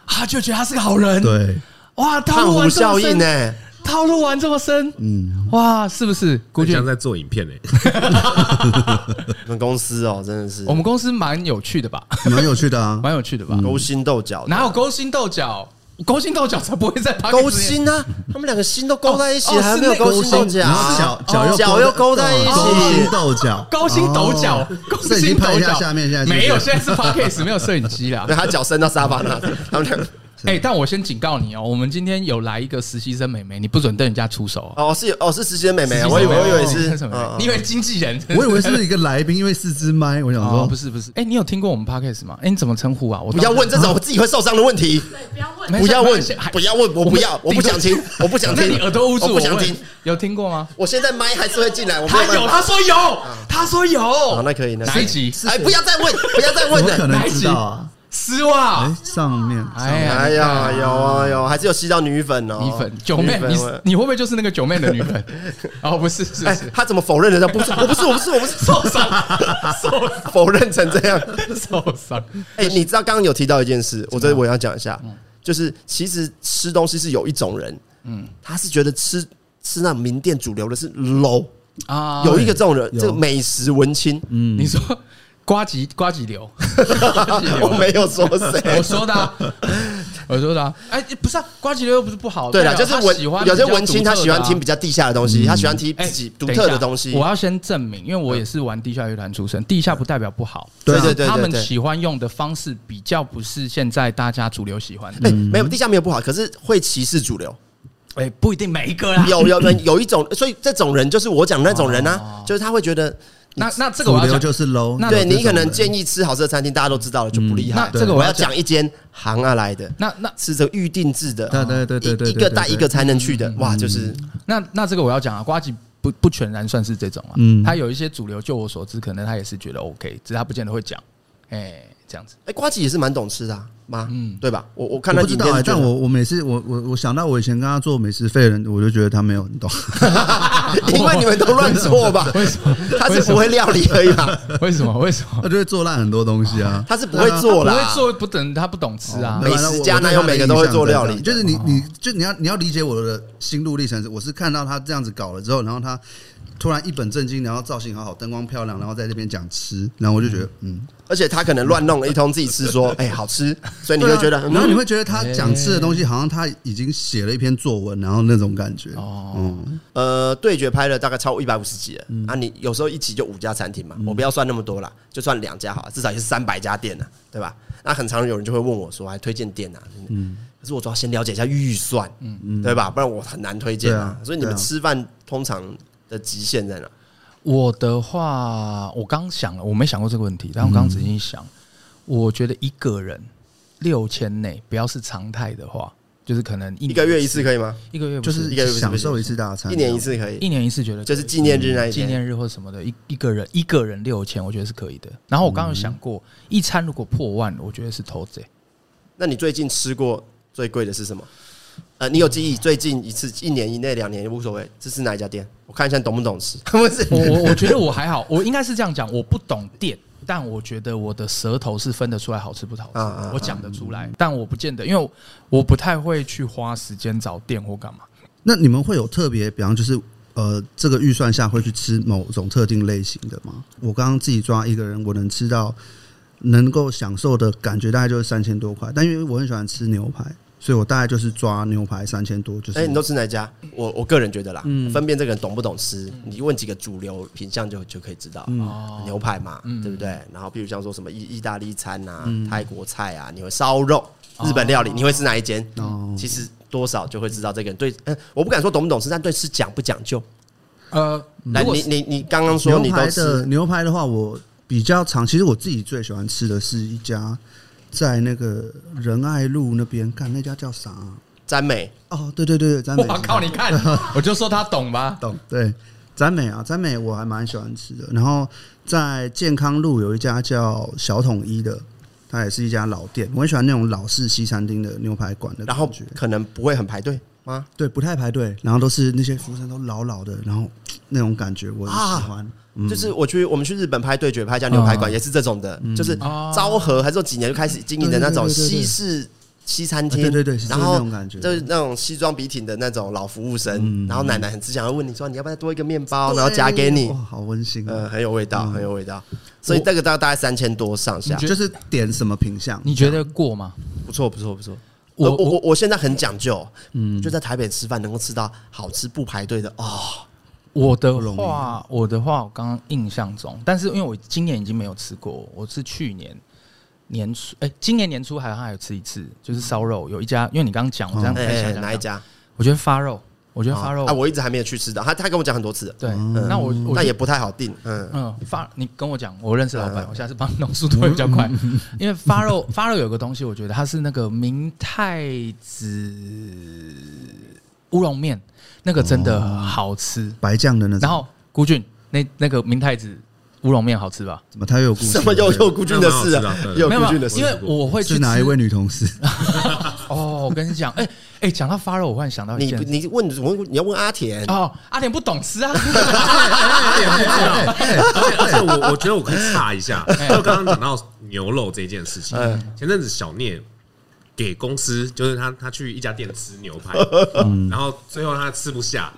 他就觉得他是个好人。对，哇，套路效应呢？套路玩这么深，嗯，哇，是不是？古俊在做影片呢？我们公司哦，真的是，我们公司蛮有趣的吧？蛮有趣的啊，蛮有趣的吧？勾心斗角，哪有勾心斗角？勾心斗角才不会在勾心呢，他们两个心都勾在一起，还没有勾心斗角，脚脚又脚又勾在一起，勾心斗角，勾心斗角，勾心斗角。下面现在没有，现在是 Podcast 没有摄影机啦。他脚伸到沙发那，他们两个。哎，但我先警告你哦，我们今天有来一个实习生美眉，你不准对人家出手哦。是哦，是实习生美眉，我以为我以为是什么？你以为经纪人？我以为是一个来宾，因为四支麦，我想说不是不是。哎，你有听过我们 Podcast 吗？哎，你怎么称呼啊？我不要问这种我自己会受伤的问题。不要问，不要问，不要问，我不要，我不想听，我不想听。你耳朵捂住，我不想听。有听过吗？我现在麦还是会进来。他有，他说有，他说有。好，那可以。哪一集？哎，不要再问，不要再问了。哪一集啊？丝袜。上面，哎呀，有啊有，还是有吸到女粉哦，女粉九妹，你你会不会就是那个九妹的女粉？哦，不是，是是，他怎么否认的？不是，我不是，我不是，我不是。受伤，受否认成这样，受伤。哎，你知道刚刚有提到一件事，我这我要讲一下，就是其实吃东西是有一种人，嗯，他是觉得吃吃那名店主流的是 low 啊，有一个这种人，这个美食文青，嗯，你说。呱吉瓜吉流，我没有说谁，我说的，我说的。哎，不是啊，瓜吉流又不是不好。对了，就是文，有些文青他喜欢听比较地下的东西，他喜欢听自己独特的东西。我要先证明，因为我也是玩地下乐团出身，地下不代表不好。对对对，他们喜欢用的方式比较不是现在大家主流喜欢的。哎，没有地下没有不好，可是会歧视主流。哎，不一定每一个啦。有有人有一种，所以这种人就是我讲的那种人啊，就是他会觉得。那那这个我要讲就是 low，那对你可能建议吃好吃的餐厅，大家都知道了就不厉害。那这个我要讲一间行啊来的，那那是这个预定制的，对对对对对，一个带一个才能去的，哇，就是那那这个我要讲啊，瓜吉不不全然算是这种啊，嗯，他有一些主流，就我所知，可能他也是觉得 OK，只是他不见得会讲，哎，这样子，哎，呱吉也是蛮懂吃的啊、妈？嗯，对吧？我我看他影片，但我我每次我我我想到我以前跟他做美食费的人，我就觉得他没有很懂。因为你们都乱做吧？为什么？他是不会料理而已吧？为什么？为什么？他就会做烂很多东西啊！他是不会做啦，不会做不等他不懂吃啊。美食家哪有每个都会做料理？就是你，你就你要你要理解我的心路历程。我是看到他这样子搞了之后，然后他突然一本正经，然后造型好好，灯光漂亮，然后在这边讲吃，然后我就觉得嗯。而且他可能乱弄了一通，自己吃说，哎，好吃，所以你会觉得，然后你会觉得他讲吃的东西，好像他已经写了一篇作文，然后那种感觉。哦，呃，对决拍了大概超过一百五十集了，啊，你有时候一集就五家餐厅嘛，我不要算那么多了，就算两家好了，至少也是三百家店呢，对吧？那很常有人就会问我说，还推荐店啊？嗯，可是我主要先了解一下预算，嗯嗯，对吧？不然我很难推荐啊。所以你们吃饭通常的极限在哪？我的话，我刚想了，我没想过这个问题，但我刚刚仔细想，我觉得一个人六千内，不要是常态的话，就是可能一个月一次可以吗？一个月就是一个月享受一次大餐，一年一次可以，一年一次觉得就是纪念日那一纪念日或什么的，一一个人一个人六千，我觉得是可以的。然后我刚刚有想过，一餐如果破万，我觉得是偷贼。那你最近吃过最贵的是什么？呃，你有记忆？最近一次，一年以内、两年也无所谓。这是哪一家店？我看一下懂不懂吃。不 是我，我我觉得我还好。我应该是这样讲，我不懂店，但我觉得我的舌头是分得出来好吃不好吃。我讲得出来，但我不见得，因为我不太会去花时间找店或干嘛。那你们会有特别，比方就是呃，这个预算下会去吃某种特定类型的吗？我刚刚自己抓一个人，我能吃到能够享受的感觉，大概就是三千多块。但因为我很喜欢吃牛排。所以我大概就是抓牛排三千多，就是。哎，你都吃哪家？我我个人觉得啦，分辨这个人懂不懂吃，你问几个主流品相就就可以知道。牛排嘛，对不对？然后，比如像说什么意意大利餐啊、泰国菜啊，你会烧肉、日本料理，你会吃哪一间？其实多少就会知道这个人对。嗯，我不敢说懂不懂吃，但对吃讲不讲究。呃，来，你你你刚刚说你都吃牛排的话，我比较常。其实我自己最喜欢吃的是一家。在那个仁爱路那边，看那家叫啥？詹美哦，对对对，詹美。我靠，你看，我就说他懂吧，懂。对，詹美啊，詹美我还蛮喜欢吃的。然后在健康路有一家叫小统一的，它也是一家老店，我很喜欢那种老式西餐厅的牛排馆的。然后可能不会很排队，吗？对，不太排队，然后都是那些服务生都老老的，然后那种感觉我很喜欢。嗯、就是我去我们去日本拍对决拍，像牛排馆也是这种的，嗯、就是昭和还是说几年就开始经营的那种西式。西餐厅，对对对，然后就是那种西装笔挺的那种老服务生，然后奶奶很慈祥的问你说，你要不要多一个面包，然后夹给你，好温馨，呃，很有味道，很有味道。所以这个大大概三千多上下，就是点什么品相？你觉得过吗？不错，不错，不错。我我我我现在很讲究，嗯，就在台北吃饭能够吃到好吃不排队的哦。我的话，我的话，我刚刚印象中，但是因为我今年已经没有吃过，我是去年。年初哎、欸，今年年初还还有吃一次，就是烧肉，有一家，因为你刚刚讲，我这样看一下哪一家？我觉得发肉，我觉得发肉。啊，我一直还没有去吃的，他他跟我讲很多次，对，那我那也不太好定，嗯。嗯，发你跟我讲，我认识老板，我下次帮你弄速度会比较快，因为发肉发肉有个东西，我觉得它是那个明太子乌龙面，那个真的好吃，白酱的那种，然后孤俊那那个明太子。乌龙面好吃吧？怎么他又有孤什么又有孤俊的事啊？有孤俊的事，因为我会去哪一位女同事？哦，我跟你讲，哎哎，讲到发肉，我忽然想到你你问问你要问阿田哦，阿田不懂吃啊。而且我我觉得我可以插一下，就刚刚讲到牛肉这件事情，前阵子小聂给公司，就是他他去一家店吃牛排，然后最后他吃不下。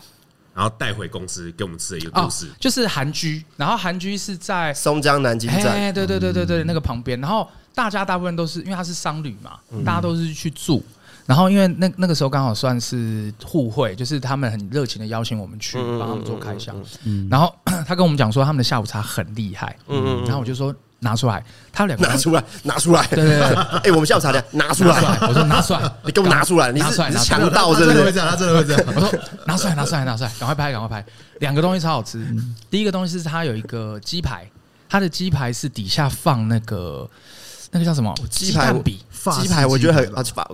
然后带回公司给我们吃的一个故事，就是韩居，然后韩居是在松江南京站，哎，对对对对对，那个旁边。然后大家大部分都是因为他是商旅嘛，大家都是去住。然后因为那那个时候刚好算是互惠，就是他们很热情的邀请我们去帮他们做开箱。然后 他跟我们讲说他们的下午茶很厉害，嗯，然后我就说。拿出来，他两个 拿出来，拿出来。对对对，哎，我们下午茶的拿出来。我说拿出来，你给我拿出来，你是强盗，真的会这样？他真的会这样。我说拿出来，拿出来，拿出来，赶快拍，赶快拍。两个东西超好吃。第一个东西是它有一个鸡排，它的鸡排是底下放那个那个叫什么鸡排饼。鸡排我觉得很啊，法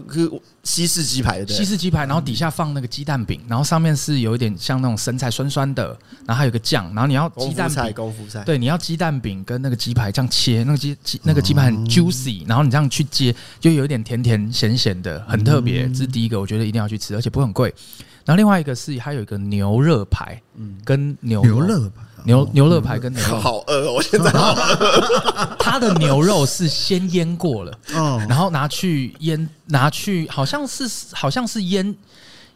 西式鸡排对，西式鸡排，然后底下放那个鸡蛋饼，然后上面是有一点像那种生菜酸酸的，然后还有个酱，然后你要鸡蛋饼，功夫菜，对，你要鸡蛋饼跟那个鸡排这样切，那个鸡鸡那个鸡排很 juicy，然后你这样去接，就有一点甜甜咸咸的，很特别。这是第一个，我觉得一定要去吃，而且不会很贵。然后另外一个是还有一个牛肋排，嗯，跟牛牛肋排。牛牛肋排跟牛肉 好饿哦！我现在它 的牛肉是先腌过了，然后拿去腌，拿去好像是好像是腌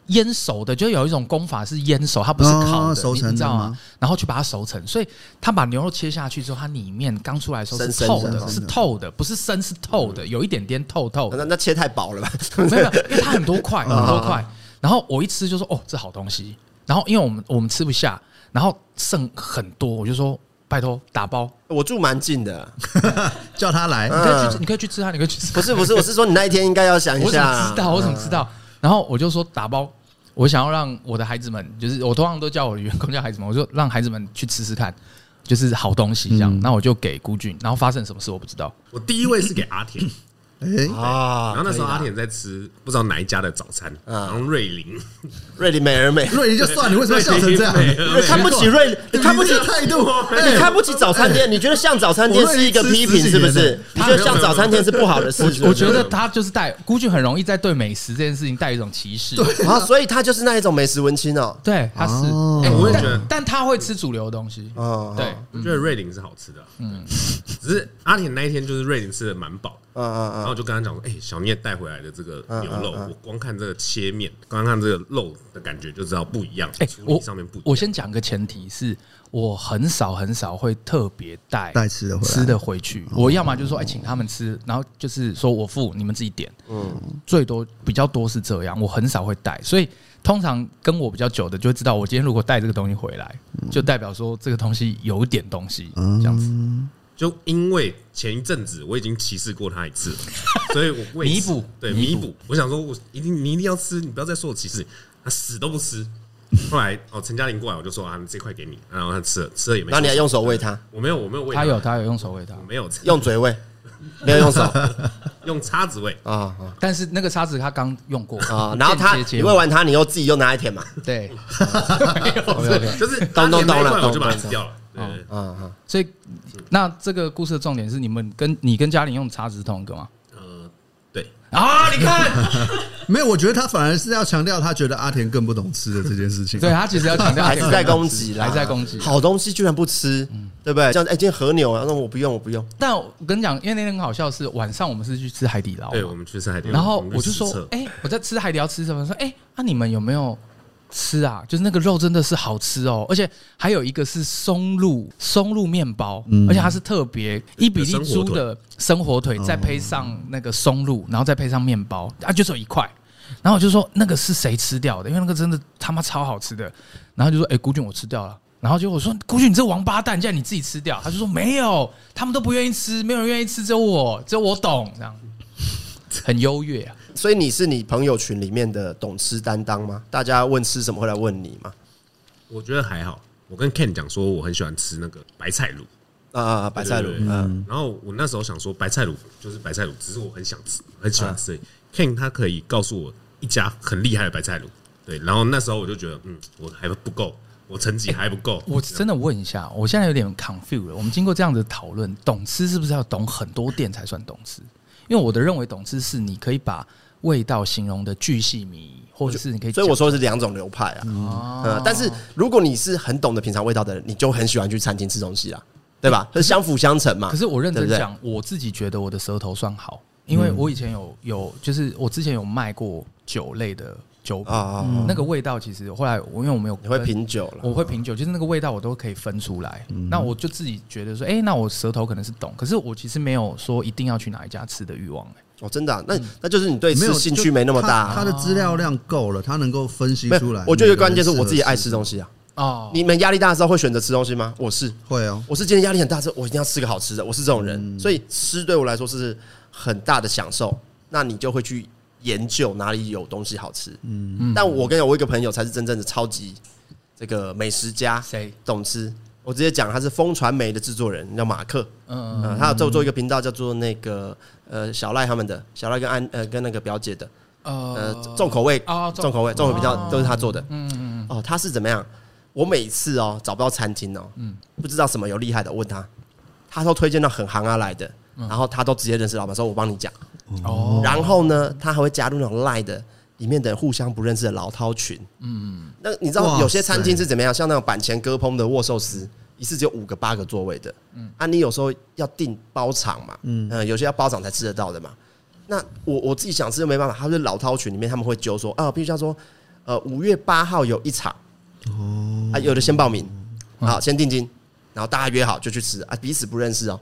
腌熟的，就有一种功法是腌熟，它不是烤的，熟成，你知道吗？然后去把它熟成，所以他把牛肉切下去之后，它里面刚出来的时候是透的，是透的，不是生是透的，有一点点透透。那那切太薄了吧？没有，因为它很多块，很多块。然后我一吃就说：“哦，这好东西。”然后因为我们我们吃不下。然后剩很多，我就说拜托打包。我住蛮近的，叫他来，你可以去，你可以去吃他，你可以去吃。不是不是，我是说你那一天应该要想一下。我怎么知道？我怎么知道？然后我就说打包，我想要让我的孩子们，就是我通常都叫我的员工叫孩子们，我就让孩子们去吃吃看，就是好东西这样。那我就给孤俊，然后发生什么事我不知道。我第一位是给阿田。哎啊！然后那时候阿田在吃不知道哪一家的早餐，然后瑞林，瑞林美而美，瑞林就算，你为什么笑成这样？看不起瑞，你看不起态度，你看不起早餐店，你觉得像早餐店是一个批评是不是？你觉得像早餐店是不好的事？我觉得他就是带估计很容易在对美食这件事情带一种歧视，啊，所以他就是那一种美食文青哦。对，他是，我也觉得，但他会吃主流的东西。哦，对，我觉得瑞林是好吃的，嗯，只是阿田那一天就是瑞林吃的蛮饱。嗯嗯嗯，然后就跟他讲说，哎，小聂带回来的这个牛肉，我光看这个切面，刚刚看这个肉的感觉就知道不一样。哎，我上面不，我先讲个前提是，我很少很少会特别带带吃的吃的回去。我要么就是说，哎，请他们吃，然后就是说我付，你们自己点。嗯，最多比较多是这样，我很少会带，所以通常跟我比较久的就会知道，我今天如果带这个东西回来，就代表说这个东西有点东西，这样子。就因为前一阵子我已经歧视过他一次了，所以我弥补，对弥补。我想说，我一定你一定要吃，你不要再说我歧视，他死都不吃。后来哦，陈嘉玲过来，我就说啊，你这块给你，然后他吃了，吃了也没。那你还用手喂他？我没有，我没有喂他。他有，他有用手喂他，没有用嘴喂，没有用手，用叉子喂啊。但是那个叉子他刚用过啊，然后他你喂完他，你又自己又拿来舔嘛？对，没有，就是咚咚咚了，我就把它吃掉了。嗯嗯嗯，所以那这个故事的重点是你们跟你跟嘉玲用叉子是同一个吗？呃，对啊！你看，没有，我觉得他反而是要强调，他觉得阿田更不懂吃的这件事情。对他其实要强调，还是在攻击啦，还在攻击。好东西居然不吃，对不对？像哎，今天和牛啊，那我不用，我不用。但我跟你讲，因为那天很好笑，是晚上我们是去吃海底捞，对，我们去吃海底捞。然后我就说，哎，我在吃海底捞吃什么？说，哎，那你们有没有？吃啊，就是那个肉真的是好吃哦，而且还有一个是松露松露面包，而且它是特别伊比利猪的生火腿，再配上那个松露，然后再配上面包，啊，就只有一块。然后我就说那个是谁吃掉的？因为那个真的他妈超好吃的。然后就说，哎，古俊我吃掉了。然后就我说，古俊你这王八蛋，竟然你自己吃掉？他就说没有，他们都不愿意吃，没有人愿意吃，只有我，只有我懂，这样很优越啊。所以你是你朋友群里面的懂吃担当吗？大家问吃什么会来问你吗？我觉得还好。我跟 Ken 讲说，我很喜欢吃那个白菜卤啊，白菜卤。嗯，然后我那时候想说，白菜卤就是白菜卤，只是我很想吃，很喜欢吃。Ken 他可以告诉我一家很厉害的白菜卤，对。然后那时候我就觉得，嗯，我还不够，我成绩还不够。我真的问一下，我现在有点 confused 了。我们经过这样的讨论，懂吃是不是要懂很多店才算懂吃？因为我的认为，懂吃是你可以把味道形容的巨细靡遗，或者是你可以，所以我说的是两种流派啊。嗯，但是如果你是很懂得品尝味道的人，你就很喜欢去餐厅吃东西啊，对吧？是相辅相成嘛。可是我认真讲，我自己觉得我的舌头算好，因为我以前有有，就是我之前有卖过酒类的酒啊，那个味道其实后来我因为我没有，你会品酒了，我会品酒，就是那个味道我都可以分出来。那我就自己觉得说，哎，那我舌头可能是懂，可是我其实没有说一定要去哪一家吃的欲望。哦，真的、啊？那那就是你对吃兴趣没那么大、啊。他的资料量够了，他能够分析出来。我觉得关键是我自己爱吃东西啊。哦，你们压力大的时候会选择吃东西吗？我是会哦。我是今天压力很大的时候，我一定要吃个好吃的。我是这种人，所以吃对我来说是很大的享受。那你就会去研究哪里有东西好吃。嗯嗯。但我跟你讲，我一个朋友才是真正的超级这个美食家，谁懂吃？我直接讲，他是风传媒的制作人，叫马克。嗯嗯，他有做做一个频道，叫做那个呃小赖他们的小赖跟安呃跟那个表姐的呃重口味重口味重口味比较都是他做的。嗯嗯哦，他是怎么样？我每次哦找不到餐厅哦，嗯，不知道什么有厉害的，问他，他都推荐到很行啊来的，然后他都直接认识老板，说我帮你讲。哦。然后呢，他还会加入那种赖的里面的互相不认识的老饕群。嗯。那你知道有些餐厅是怎么样？像那种板前割烹的握寿司。一次只有五个八个座位的，嗯，啊，你有时候要订包场嘛，嗯，有些要包场才吃得到的嘛。那我我自己想吃就没办法，他是老饕群里面他们会揪说，啊，必须要说，呃，五月八号有一场，哦，啊，有的先报名，好，先定金，然后大家约好就去吃，啊，彼此不认识哦，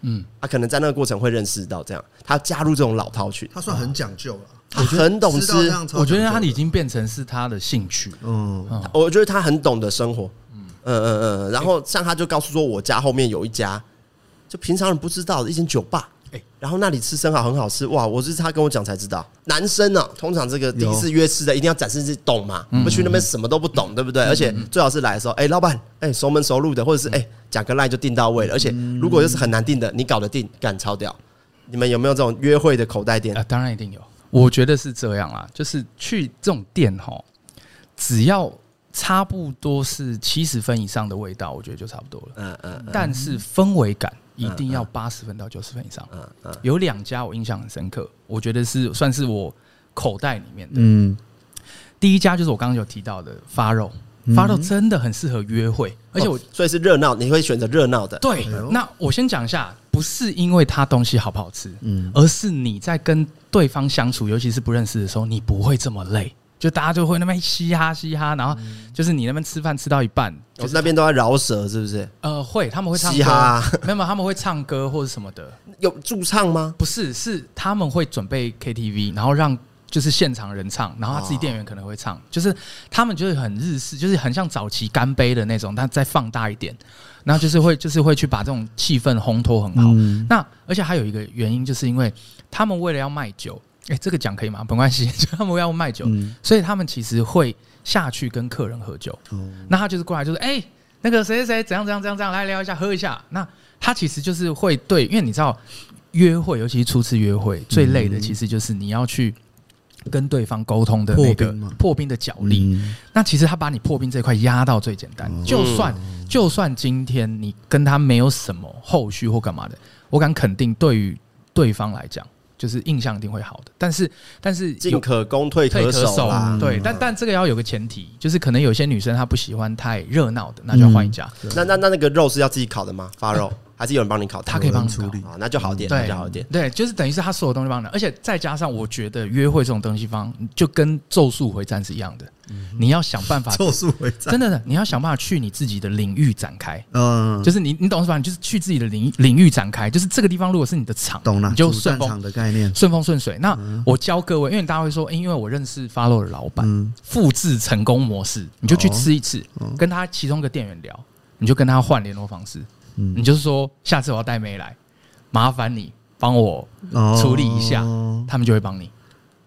嗯，啊，可能在那个过程会认识到这样，他加入这种老饕群，他算很讲究了，他很懂吃，我觉得他已经变成是他的兴趣，嗯，我觉得他很懂得生活。嗯。嗯嗯，然后像他就告诉说，我家后面有一家，就平常人不知道的一间酒吧，哎，然后那里吃生蚝很好吃，哇！我是他跟我讲才知道，男生呢，通常这个第一次约吃的一定要展示自己懂嘛，不去那边什么都不懂，对不对？而且最好是来的时候，哎，老板，哎，熟门熟路的，或者是哎，讲个赖就订到位了。而且如果又是很难订的，你搞得定，干超掉。你们有没有这种约会的口袋店？啊？当然一定有，我觉得是这样啦，就是去这种店哈，只要。差不多是七十分以上的味道，我觉得就差不多了。嗯嗯。但是氛围感一定要八十分到九十分以上。嗯嗯。有两家我印象很深刻，我觉得是算是我口袋里面的。嗯。第一家就是我刚刚有提到的发肉，发到真的很适合约会，而且我所以是热闹，你会选择热闹的。对。那我先讲一下，不是因为它东西好不好吃，嗯，而是你在跟对方相处，尤其是不认识的时候，你不会这么累。就大家就会那边嘻哈嘻哈，然后就是你那边吃饭吃到一半，就是那边都在饶舌，是不是？呃，会，他们会唱歌，嘻哈，没有，他们会唱歌或者什么的。有驻唱吗？不是，是他们会准备 KTV，然后让就是现场人唱，然后他自己店员可能会唱，就是他们就是很日式，就是很像早期干杯的那种，但再放大一点，然后就是会就是会去把这种气氛烘托很好。那而且还有一个原因，就是因为他们为了要卖酒。哎，这个讲可以吗？没关系，就他们要卖酒，嗯、所以他们其实会下去跟客人喝酒。嗯、那他就是过来，就是哎，那个谁谁谁怎样怎样怎样怎样，来聊一下，喝一下。那他其实就是会对，因为你知道，约会尤其是初次约会，最累的其实就是你要去跟对方沟通的那个破冰的角力。嗯、那其实他把你破冰这块压到最简单，嗯、就算就算今天你跟他没有什么后续或干嘛的，我敢肯定，对于对方来讲。就是印象一定会好的。但是但是进可攻退可守啦，对，但但这个要有个前提，就是可能有些女生她不喜欢太热闹的，那就要换一家。那那那那个肉是要自己烤的吗？发肉？还是有人帮你考，他可以帮你处理啊，那就好点，那就好点。对，就是等于是他所有东西帮你，而且再加上我觉得约会这种东西方就跟咒术回战是一样的，你要想办法 咒术回战，真的，你要想办法去你自己的领域展开，嗯，就是你你懂是吧？你就是去自己的领领域展开，就是这个地方如果是你的场，懂了，你就顺风的概念，顺风顺水。那我教各位，因为大家会说，欸，因为我认识 Follow 的老板，复制成功模式，你就去吃一次，跟他其中一个店员聊，你就跟他换联络方式。你就是说，下次我要带妹来，麻烦你帮我处理一下，他们就会帮你。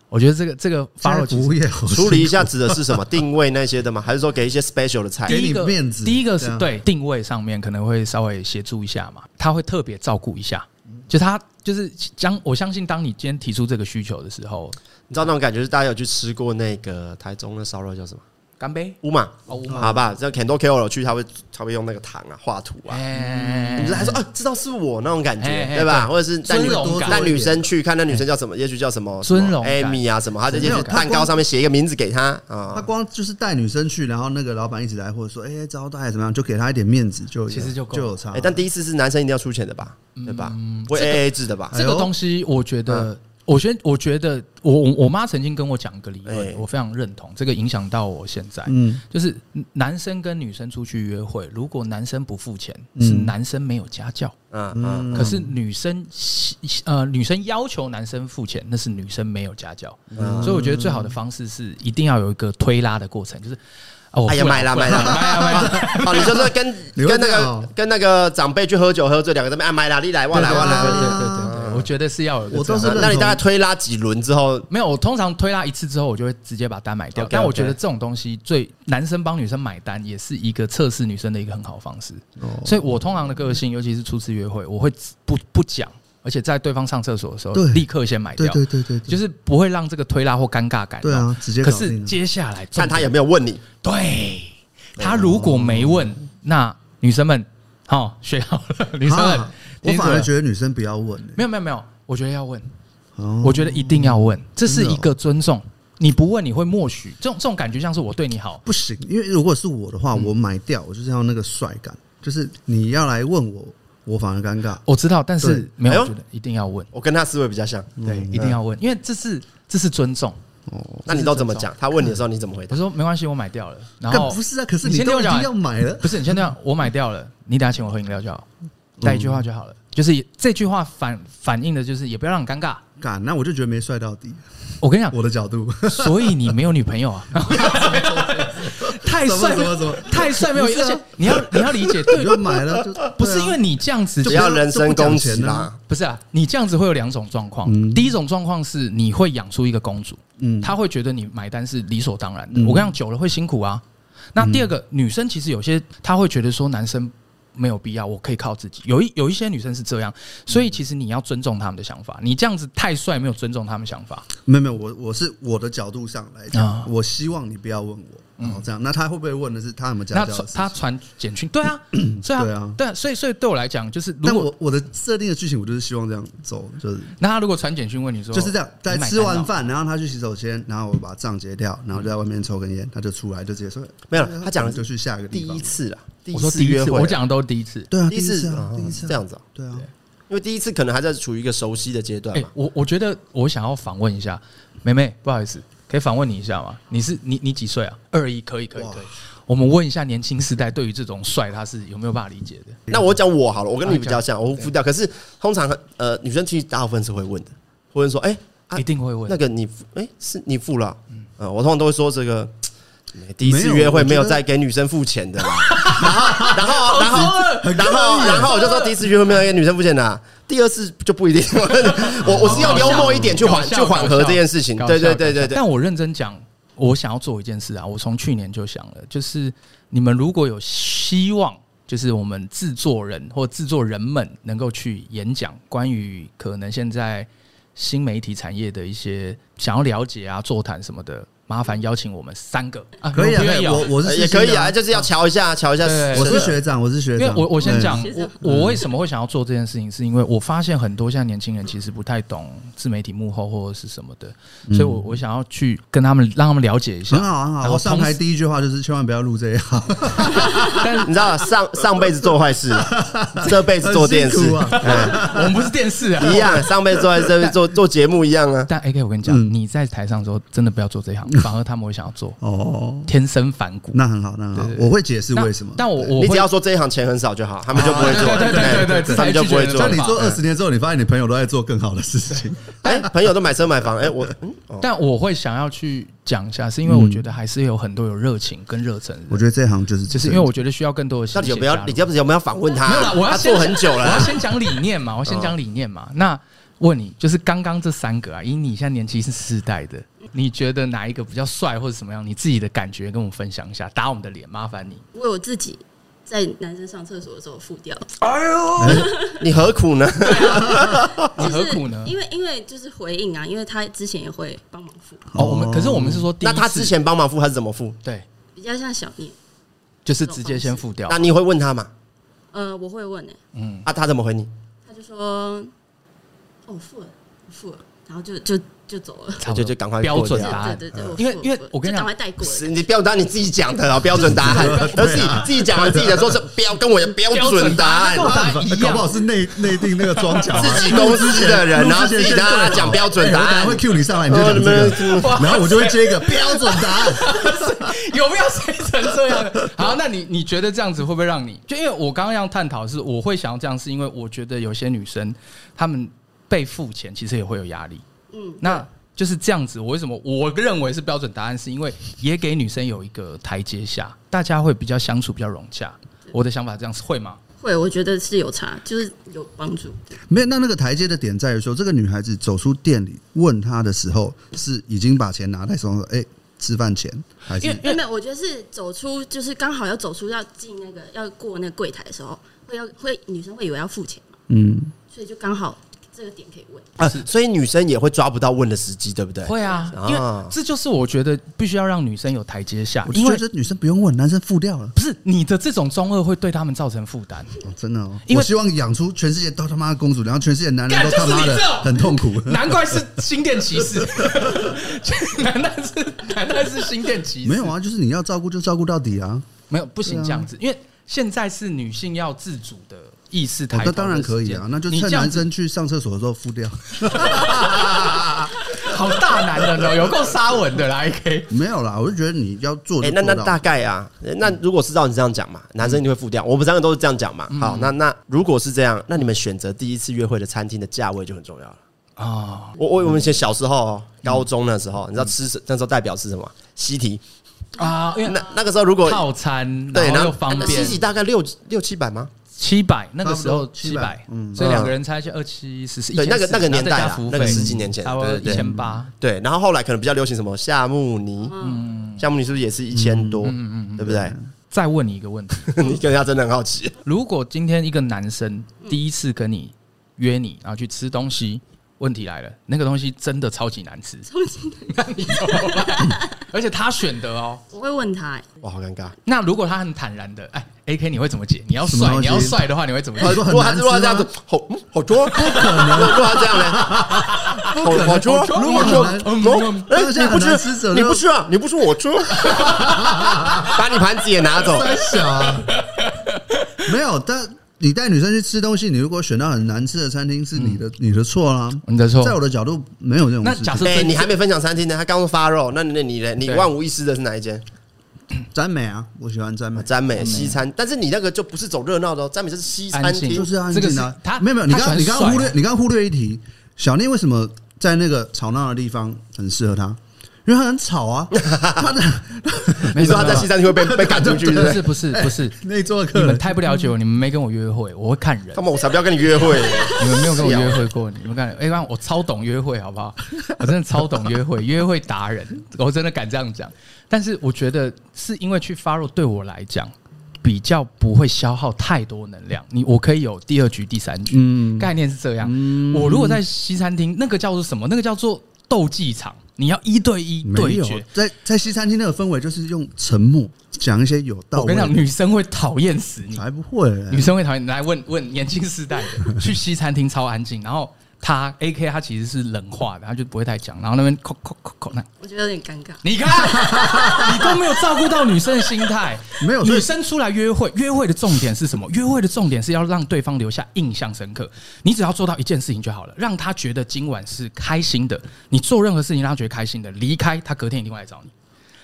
我觉得这个这个 follow 处理一下指的是什么？定位那些的吗？还是说给一些 special 的菜？给你面子。第一个是对定位上面可能会稍微协助一下嘛，他会特别照顾一下。就他就是将我相信，当你今天提出这个需求的时候，你知道那种感觉是大家有去吃过那个台中的烧肉叫什么？干杯，乌马哦，乌马，好吧，这很多 KOL 去，他会他会用那个糖啊画图啊，你们还说啊，知道是我那种感觉，对吧？或者是带女带女生去看那女生叫什么，也许叫什么尊荣 Amy 啊什么，他这些蛋糕上面写一个名字给他啊。他光就是带女生去，然后那个老板一直来，或者说哎招待怎么样，就给他一点面子，就其实就就有差。哎，但第一次是男生一定要出钱的吧？对吧？会 AA 制的吧？这个东西我觉得。我先，我觉得我我我妈曾经跟我讲一个理论，我非常认同，这个影响到我现在。嗯，就是男生跟女生出去约会，如果男生不付钱，是男生没有家教。嗯嗯。可是女生呃女生要求男生付钱，那是女生没有家教。所以我觉得最好的方式是一定要有一个推拉的过程，就是哦，哎呀买了买了买了 买了。好，你就是跟跟那个跟那个长辈去喝酒喝醉，两个人啊买了你来我来我来。对对对。我觉得是要有，我都是。那你大概推拉几轮之后？没有，我通常推拉一次之后，我就会直接把单买掉。但我觉得这种东西，最男生帮女生买单，也是一个测试女生的一个很好方式。所以我通常的个性，尤其是初次约会，我会不不讲，而且在对方上厕所的时候，立刻先买掉。对对对，就是不会让这个推拉或尴尬感。对啊，直接。可是接下来看他有没有问你。对，他如果没问，那女生们好学好了。女生们，我反而觉得女生不要问。没有没有没有。我觉得要问，我觉得一定要问，这是一个尊重。你不问，你会默许。这种这种感觉像是我对你好，不行。因为如果是我的话，我买掉，我就是要那个帅感。就是你要来问我，我反而尴尬。我知道，但是没有，我觉得一定要问。我跟他思维比较像，对，一定要问，因为这是这是尊重。哦，那你都怎么讲？他问你的时候，你怎么回答？我说没关系，我买掉了。然后不是啊，可是你先听我讲，要买了。不是，你先这样，我买掉了，你等下请我喝饮料就好，带一句话就好了。就是这句话反反映的，就是也不要让你尴尬。尬，那我就觉得没帅到底。我跟你讲，我的角度，所以你没有女朋友啊？太帅，怎么怎么太帅没有？而且你要你要理解，对，就买了，不是因为你这样子，不要人身攻击啦。不是啊，你这样子会有两种状况。第一种状况是你会养出一个公主，嗯，她会觉得你买单是理所当然的。我跟你讲，久了会辛苦啊。那第二个，女生其实有些她会觉得说男生。没有必要，我可以靠自己。有一有一些女生是这样，所以其实你要尊重他们的想法。你这样子太帅，没有尊重他们想法。没有没有，我我是我的角度上来讲，我希望你不要问我。哦，这样，那他会不会问的是他有没有家教？他传简讯，对啊，对啊，对啊，所以所以对我来讲，就是如果我的设定的剧情，我就是希望这样走，就是。那他如果传简讯问你说，就是这样，在吃完饭，然后他去洗手间，然后我把账结掉，然后就在外面抽根烟，他就出来就直接说没有，他讲的就去下一个第一次啊。我说第一次，我讲的都是第一次，对啊，第一次第一次这样子，对啊，因为第一次可能还在处于一个熟悉的阶段嘛。我我觉得我想要访问一下妹妹，不好意思。可以访问你一下吗？你是你你几岁啊？二一可以可以可以。我们问一下年轻时代对于这种帅他是有没有办法理解的？那我讲我好了，我跟你比较像，我不浮调。可是通常呃女生其实大部分是会问的，会问说哎，一定会问那个你哎是你付了？嗯，我通常都会说这个第一次约会没有再给女生付钱的。然后 然后然后然后然后我就说第一次约会没有一个女生付钱的。第二次就不一定，我我是要幽默一点去缓去缓和这件事情。对对对对对。但我认真讲，我想要做一件事啊，我从去年就想了，就是你们如果有希望，就是我们制作人或制作人们能够去演讲关于可能现在新媒体产业的一些想要了解啊、座谈什么的，麻烦邀请我们三个啊，可以啊，我我是也可以啊，就是要瞧一下，瞧一下。我是学长，我是学长。因为我我先讲，我我为什么会想要做这件事情，是因为我发现很多现在年轻人其实不太懂自媒体幕后或者是什么的，所以我我想要去跟他们让他们了解一下。很好很好。我上台第一句话就是千万不要录这一行。但你知道上上辈子做坏事，这辈子做电视。我们不是电视啊，一样。上辈子做这辈子做做节目一样啊。但 AK，我跟你讲，你在台上的时候真的不要做这一行。反而他们会想要做哦，天生反骨，那很好，那很好。我会解释为什么。但我我你只要说这一行钱很少就好，他们就不会做。对对对对，他们就不会做。那你做二十年之后，你发现你朋友都在做更好的事情。哎，朋友都买车买房。哎，我但我会想要去讲一下，是因为我觉得还是有很多有热情跟热忱。我觉得这一行就是就是因为我觉得需要更多的。那你有没有？你要不是有没有访问他？没有了，我要做很久了。我要先讲理念嘛，我先讲理念嘛。那问你，就是刚刚这三个啊，以你现在年纪是世代的。你觉得哪一个比较帅，或者怎么样？你自己的感觉跟我们分享一下，打我们的脸，麻烦你。为我自己在男生上厕所的时候付掉。哎呦，你何苦呢？你何苦呢？因为因为就是回应啊，因为他之前也会帮忙付。哦，我们可是我们是说，那他之前帮忙付，他是怎么付？对，比较像小念，就是直接先付掉。那你会问他吗？呃，我会问诶。嗯，啊，他怎么回你？他就说：“哦，付了，付了。”然后就就。就走了，就就赶快标准答案，对对对，因为因为我跟你讲，赶快带过。你标准答案你自己讲的啊，标准答案，而自己自己讲完自己的，说是标跟我的标准答案，搞不好是内内定那个装脚，自己公司的人，然后自己跟他讲标准答案，会 cue 你上来，你就讲这个，然后我就 会接一个标准答案，有没有谁成这样？好，那你你觉得这样子会不会让你？就因为我刚刚要探讨是，我会想要这样，是因为我觉得有些女生她们被付钱，其实也会有压力。嗯，那。就是这样子，我为什么我认为是标准答案？是因为也给女生有一个台阶下，大家会比较相处比较融洽。我的想法这样是会吗？会，我觉得是有差，就是有帮助。没有，那那个台阶的点在于说，这个女孩子走出店里问他的时候，是已经把钱拿在手上，哎、欸，吃饭钱还是？因为没有，我觉得是走出，就是刚好要走出要进那个要过那个柜台的时候，会要会女生会以为要付钱嘛，嗯，所以就刚好。这个点可以问啊，所以女生也会抓不到问的时机，对不对？会啊，因为这就是我觉得必须要让女生有台阶下。因为女生不用问，男生付掉了。不是你的这种中二会对他们造成负担，哦真的哦。因为我希望养出全世界都他妈的公主，然后全世界男人都他妈的很痛苦。难怪是心电骑士，难道是难道是心电骑士？没有啊，就是你要照顾就照顾到底啊。没有不行这样子，因为现在是女性要自主的。意识抬头，那当然可以啊，那就趁男生去上厕所的时候付掉。好大男人哦，有够沙文的啦，AK。没有啦，我就觉得你要做。哎，那那大概啊，那如果是照你这样讲嘛，男生你会付掉，我们三个都是这样讲嘛。好，那那如果是这样，那你们选择第一次约会的餐厅的价位就很重要了啊。我我我们以前小时候，高中的时候，你知道吃什那时候代表是什么？西提啊，因为那那个时候如果套餐对，然后方便，西提大概六六七百吗？七百那个时候七百，嗯，所以两个人才就二七十四，对，那个那个年代啊，那个十几年前，差不多一千八，对。然后后来可能比较流行什么夏目尼，嗯，夏目尼是不是也是一千多？嗯嗯，对不对？再问你一个问题，你跟人家真的很好奇。如果今天一个男生第一次跟你约你，然后去吃东西，问题来了，那个东西真的超级难吃，超级难吃，而且他选的哦，我会问他，哇，好尴尬。那如果他很坦然的，哎。A K，你会怎么解？你要帅，你要帅的话，你会怎么解？如果他如果这样子，好，好捉，不可能。如果他这样呢？好，好捉。如果说，哎，你不吃，你不吃啊？你不吃，我吃。把你盘子也拿走。小啊，没有。但你带女生去吃东西，你如果选到很难吃的餐厅，是你的你的错啦。你的错。在我的角度，没有这种。那假设，哎，你还没分享餐厅呢，他刚说发肉，那那你呢？你万无一失的是哪一间？沾美啊，我喜欢詹美，詹美西餐，但是你那个就不是走热闹的哦，詹美就是西餐厅，就是安静啊。他没有没有，你刚你刚忽略，你刚忽略一题，小聂为什么在那个吵闹的地方很适合他？因为他很吵啊。他的，你说他在西餐厅会被 被赶出去？不是不是不是，那一桌的客人，你们太不了解我，你们没跟我约会，我会看人。他们我才不要跟你约会，你们没有跟我约会过，你们看，哎，刚我超懂约会，好不好？我真的超懂约会，约会达人，我真的敢这样讲。但是我觉得是因为去 follow 对我来讲比较不会消耗太多能量。你我可以有第二局、第三局，嗯，概念是这样。我如果在西餐厅，那个叫做什么？那个叫做斗技场。你要一对一对决。在在西餐厅那个氛围，就是用沉默讲一些有道理。我跟你讲，女生会讨厌死你，才不会欸，女生会讨厌。来问问年轻世代的，去西餐厅超安静，然后他 A K 他其实是冷化的，他就不会太讲，然后那边扣扣扣扣那，我觉得有点尴尬。你看 你都没有照顾到女生的心态，没有女生出来约会，约会的重点是什么？约会的重点是要让对方留下印象深刻。你只要做到一件事情就好了，让他觉得今晚是开心的。你做任何事情让他觉得开心的，离开他隔天一定会来找你，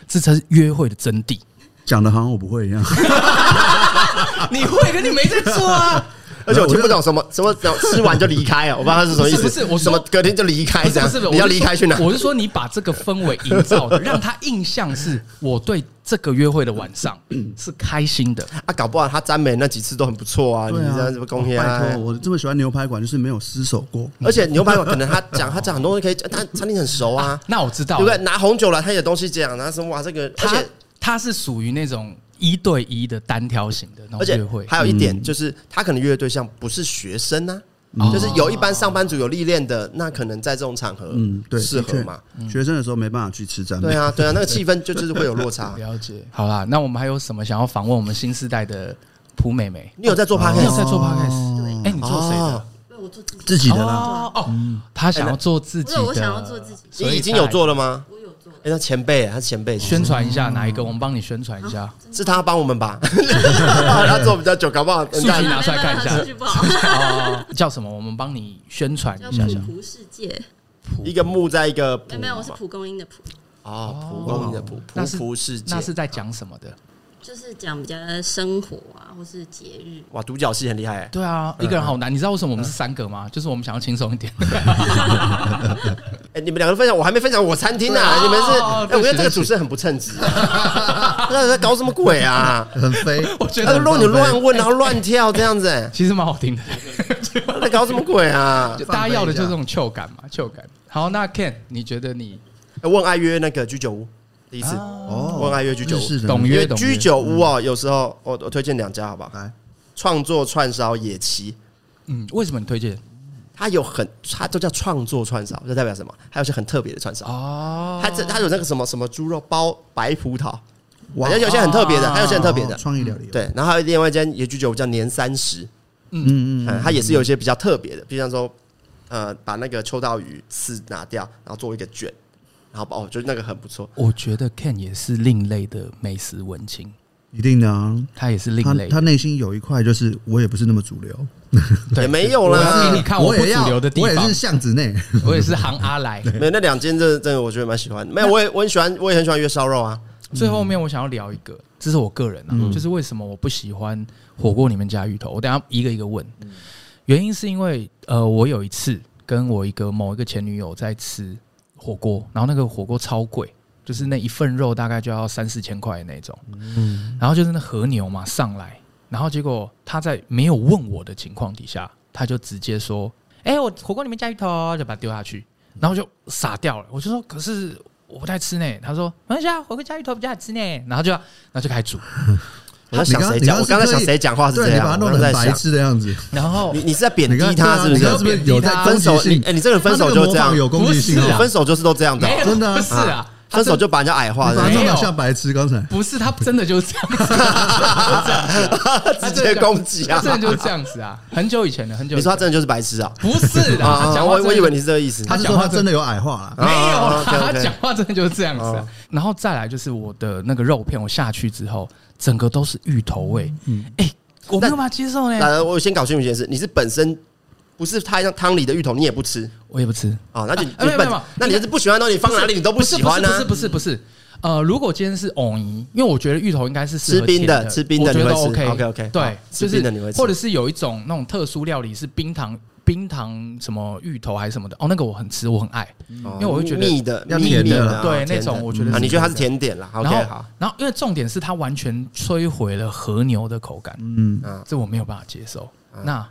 这才是约会的真谛。讲的好像我不会一样。你会，可你没在做啊。而且我听不懂什么什么 吃完就离开啊，我不知道他是什么意思。不是，我什么隔天就离开这样？不是，你要离开去哪？我是说，你把这个氛围营造的，让他印象是我对这个约会的晚上 是开心的啊，搞不好他沾美那几次都很不错啊。你这样子恭喜啊！拜托，我这么喜欢牛排馆，就是没有失手过。而且牛排馆可能他讲他讲很多东西可以，他餐厅很熟啊。那我知道，对不对？拿红酒来，他有东西讲，拿什么哇？这个他他是属于那种。一对一的单挑型的那种约会，还有一点就是，他可能约的对象不是学生呢，就是有一般上班族有历练的，那可能在这种场合，嗯，对，适合嘛。学生的时候没办法去吃沾，对啊，对啊，那个 气氛就就是会有落差。了解。好啦，那我们还有什么想要访问我们新时代的蒲美美？你有在做 podcast？你有在做 podcast？对，哎，你做谁的？我做自己的啦。哦，他想要做自己的，我想要做自己。你已经有做了吗？哎，他前辈，他前辈，宣传一下哪一个？我们帮你宣传一下，是他帮我们吧？他做比较久，搞不好 数据拿出来看一下。数据不好，叫什么？我们帮你宣传一下。蒲世界，一个木在一个没有没有，我是蒲公英的蒲。哦，蒲公英的蒲，那是蒲世界，那是在讲什么的？就是讲比较生活啊，或是节日。哇，独角戏很厉害。对啊，一个人好难。你知道为什么我们是三个吗？就是我们想要轻松一点。哎，你们两个分享，我还没分享我餐厅呢。你们是，哎，我觉得这个主持人很不称职。那在搞什么鬼啊？很飞。我觉得乱你乱问，然后乱跳这样子，其实蛮好听的。在搞什么鬼啊？大家要的就是这种糗感嘛，糗感。好，那 Ken，你觉得你问爱约那个居酒屋？第一次哦，我爱约居酒屋，懂约居酒屋哦。有时候我我推荐两家，好不好？来，创作串烧野崎。嗯，为什么你推荐？它有很，它都叫创作串烧，这代表什么？还有些很特别的串烧哦。它这它有那个什么什么猪肉包白葡萄，哇，有些很特别的，还有些很特别的创意料理。对，然后还有另外一间野居酒屋叫年三十，嗯嗯，它也是有一些比较特别的，比方说呃，把那个秋刀鱼刺拿掉，然后做一个卷。然后哦，就那个很不错。我觉得 Ken 也是另类的美食文青，一定的啊，他也是另类。他内心有一块，就是我也不是那么主流，也没有啦。你看我不主流的地方，我也是巷子内，我也是行阿来。没有那两间，这真的我觉得蛮喜欢。没有，我也我很喜欢，我也很喜欢约烧肉啊。最后面我想要聊一个，这是我个人啊，就是为什么我不喜欢火锅里面加芋头。我等下一个一个问，原因是因为呃，我有一次跟我一个某一个前女友在吃。火锅，然后那个火锅超贵，就是那一份肉大概就要三四千块的那种。嗯，然后就是那和牛嘛上来，然后结果他在没有问我的情况底下，他就直接说：“哎、欸，我火锅里面加芋头，就把它丢下去。”然后就傻掉了。我就说：“可是我不太吃呢。”他说：“没关系啊，火锅加芋头比较好吃呢。”然后就，然后就开始煮。我在想谁讲？我刚才想谁讲话是这样？你把他弄得很白痴的样子。然后你你是在贬低他是不是？是不是有在分手？哎，你这个人分手就这样，有攻击性。分手就是都这样的，真的是啊。分手就把人家矮化，没有像白痴。刚才不是他真的就是这样子，直接攻击啊！真的就是这样子啊！很久以前的，很久。你说他真的就是白痴啊？不是啊，我我以为你是这个意思。他讲话真的有矮化了，没有，他讲话真的就是这样子。然后再来就是我的那个肉片，我下去之后。整个都是芋头味，嗯，哎，我没有办法接受呢。呃，我先搞清楚一件事，你是本身不是太像汤里的芋头，你也不吃，我也不吃啊。那就没有没有，那你就是不喜欢的东西，放哪里你都不喜欢呢？不是不是不是，呃，如果今天是藕泥，因为我觉得芋头应该是吃冰的，吃冰的，我觉得 OK OK OK，对，就是或者是有一种那种特殊料理是冰糖。冰糖什么芋头还是什么的哦，那个我很吃，我很爱，因为我会觉得蜜的、要甜的，对那种我觉得啊，你觉得它是甜点了？OK 好。然后因为重点是它完全摧毁了和牛的口感，嗯啊，这我没有办法接受。那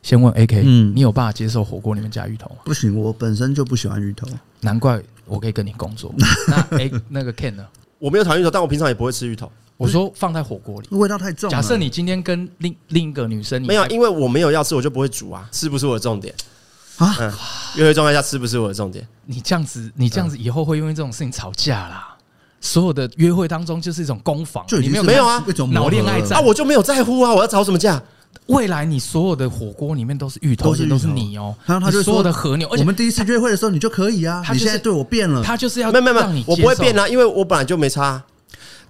先问 AK，你有办法接受火锅里面加芋头吗？不行，我本身就不喜欢芋头，难怪我可以跟你工作。那哎，那个 Ken 呢？我没有讨厌芋头，但我平常也不会吃芋头。我说放在火锅里，味道太重。假设你今天跟另另一个女生，没有，因为我没有要吃，我就不会煮啊，是不是我的重点？啊，约会状态下吃不是我的重点。你这样子，你这样子以后会因为这种事情吵架啦。所有的约会当中就是一种攻防，就你没有没有啊，一种脑恋爱战啊，我就没有在乎啊，我要吵什么架？未来你所有的火锅里面都是芋头，都是都是你哦。然后他就所有的和牛，而且我们第一次约会的时候你就可以啊，你现在对我变了，他就是要没有没有让你，我不会变啊，因为我本来就没差。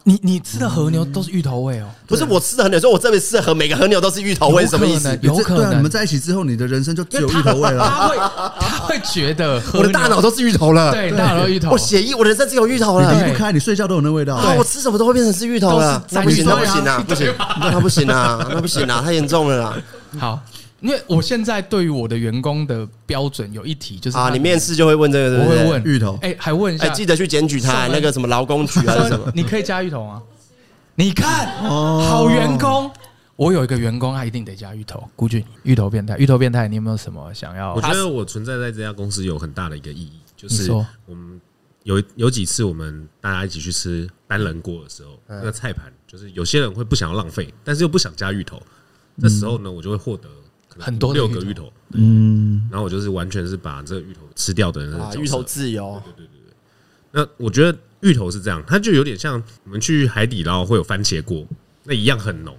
你你吃的和牛都是芋头味哦，不是我吃的和牛，说我这边吃的和每个和牛都是芋头味，什么意思？有可能你们在一起之后，你的人生就只有芋头味了。他会他会觉得我的大脑都是芋头了，对，大脑都芋头。我血液，我人生只有芋头了，你离不开，你睡觉都有那味道。对我吃什么都会变成是芋头了，那不行，那不行啊，不行，那不行啊，那不行啊，太严重了啦。好。因为我现在对于我的员工的标准有一题，就是啊，你面试就会问这个，我会问芋头，哎，还问一下，记得去检举他那个什么劳工局还是什么？你可以加芋头吗？你看，好员工，我有一个员工，他一定得加芋头。孤俊，芋头变态，芋头变态，你有没有什么想要？我觉得我存在在这家公司有很大的一个意义，就是我们有有几次我们大家一起去吃单人锅的时候，那个菜盘就是有些人会不想要浪费，但是又不想加芋头，这时候呢，我就会获得。很多六个芋头，嗯，然后我就是完全是把这个芋头吃掉的人，芋头自由，对对对对。那我觉得芋头是这样，它就有点像我们去海底捞会有番茄锅，那一样很浓。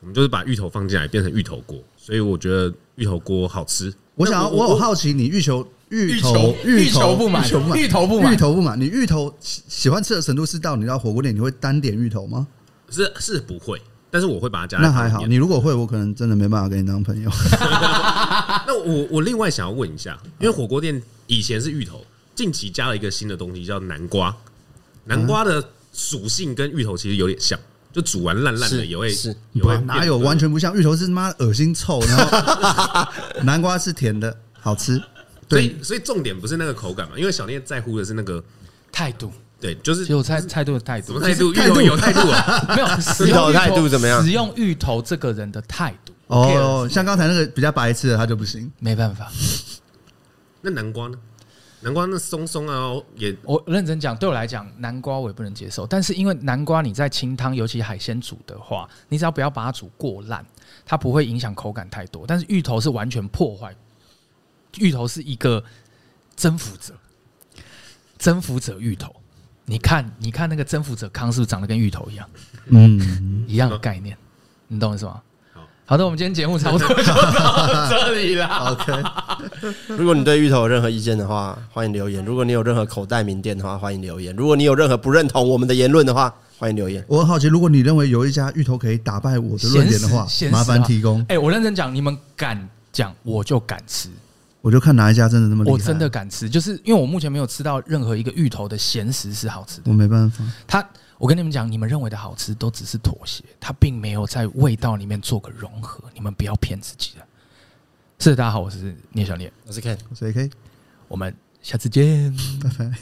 我们就是把芋头放进来变成芋头锅，所以我觉得芋头锅好吃。我想要，我很好奇，你芋球芋头芋头不满，芋头不满，芋头不满。你芋头喜欢吃的程度是到你到火锅店你会单点芋头吗？是是不会。但是我会把它加。那还好，你如果会，我可能真的没办法跟你当朋友。那我我另外想要问一下，因为火锅店以前是芋头，近期加了一个新的东西叫南瓜。南瓜的属性跟芋头其实有点像，就煮完烂烂的也会是，也会哪有完全不像？芋头是妈恶心臭，然后 南瓜是甜的，好吃。所以所以重点不是那个口感嘛，因为小聂在乎的是那个态度。对，就是有态态度的态度，什么态度？芋头有态度啊？没有，芋头态度怎么样？使用芋头这个人的态度哦，像刚才那个比较白痴的他就不行，没办法。那南瓜呢？南瓜那松松啊，也我认真讲，对我来讲，南瓜我也不能接受。但是因为南瓜你在清汤，尤其海鲜煮的话，你只要不要把它煮过烂，它不会影响口感太多。但是芋头是完全破坏，芋头是一个征服者，征服者芋头。你看，你看那个征服者康是不是长得跟芋头一样？嗯，一样的概念，你懂我意思吗？好的，我们今天节目差不多就到这里了。OK，如果你对芋头有任何意见的话，欢迎留言；如果你有任何口袋名店的话，欢迎留言；如果你有任何不认同我们的言论的话，欢迎留言。我很好奇，如果你认为有一家芋头可以打败我的论点的话，麻烦提供。哎，我认真讲，你们敢讲，我就敢吃。我就看哪一家真的那么厉害，我真的敢吃，就是因为我目前没有吃到任何一个芋头的咸食是好吃的。我没办法，它，我跟你们讲，你们认为的好吃都只是妥协，它并没有在味道里面做个融合，你们不要骗自己了。是，大家好，我是聂小聂，我是 Ken，我是 AK，我们下次见，拜拜。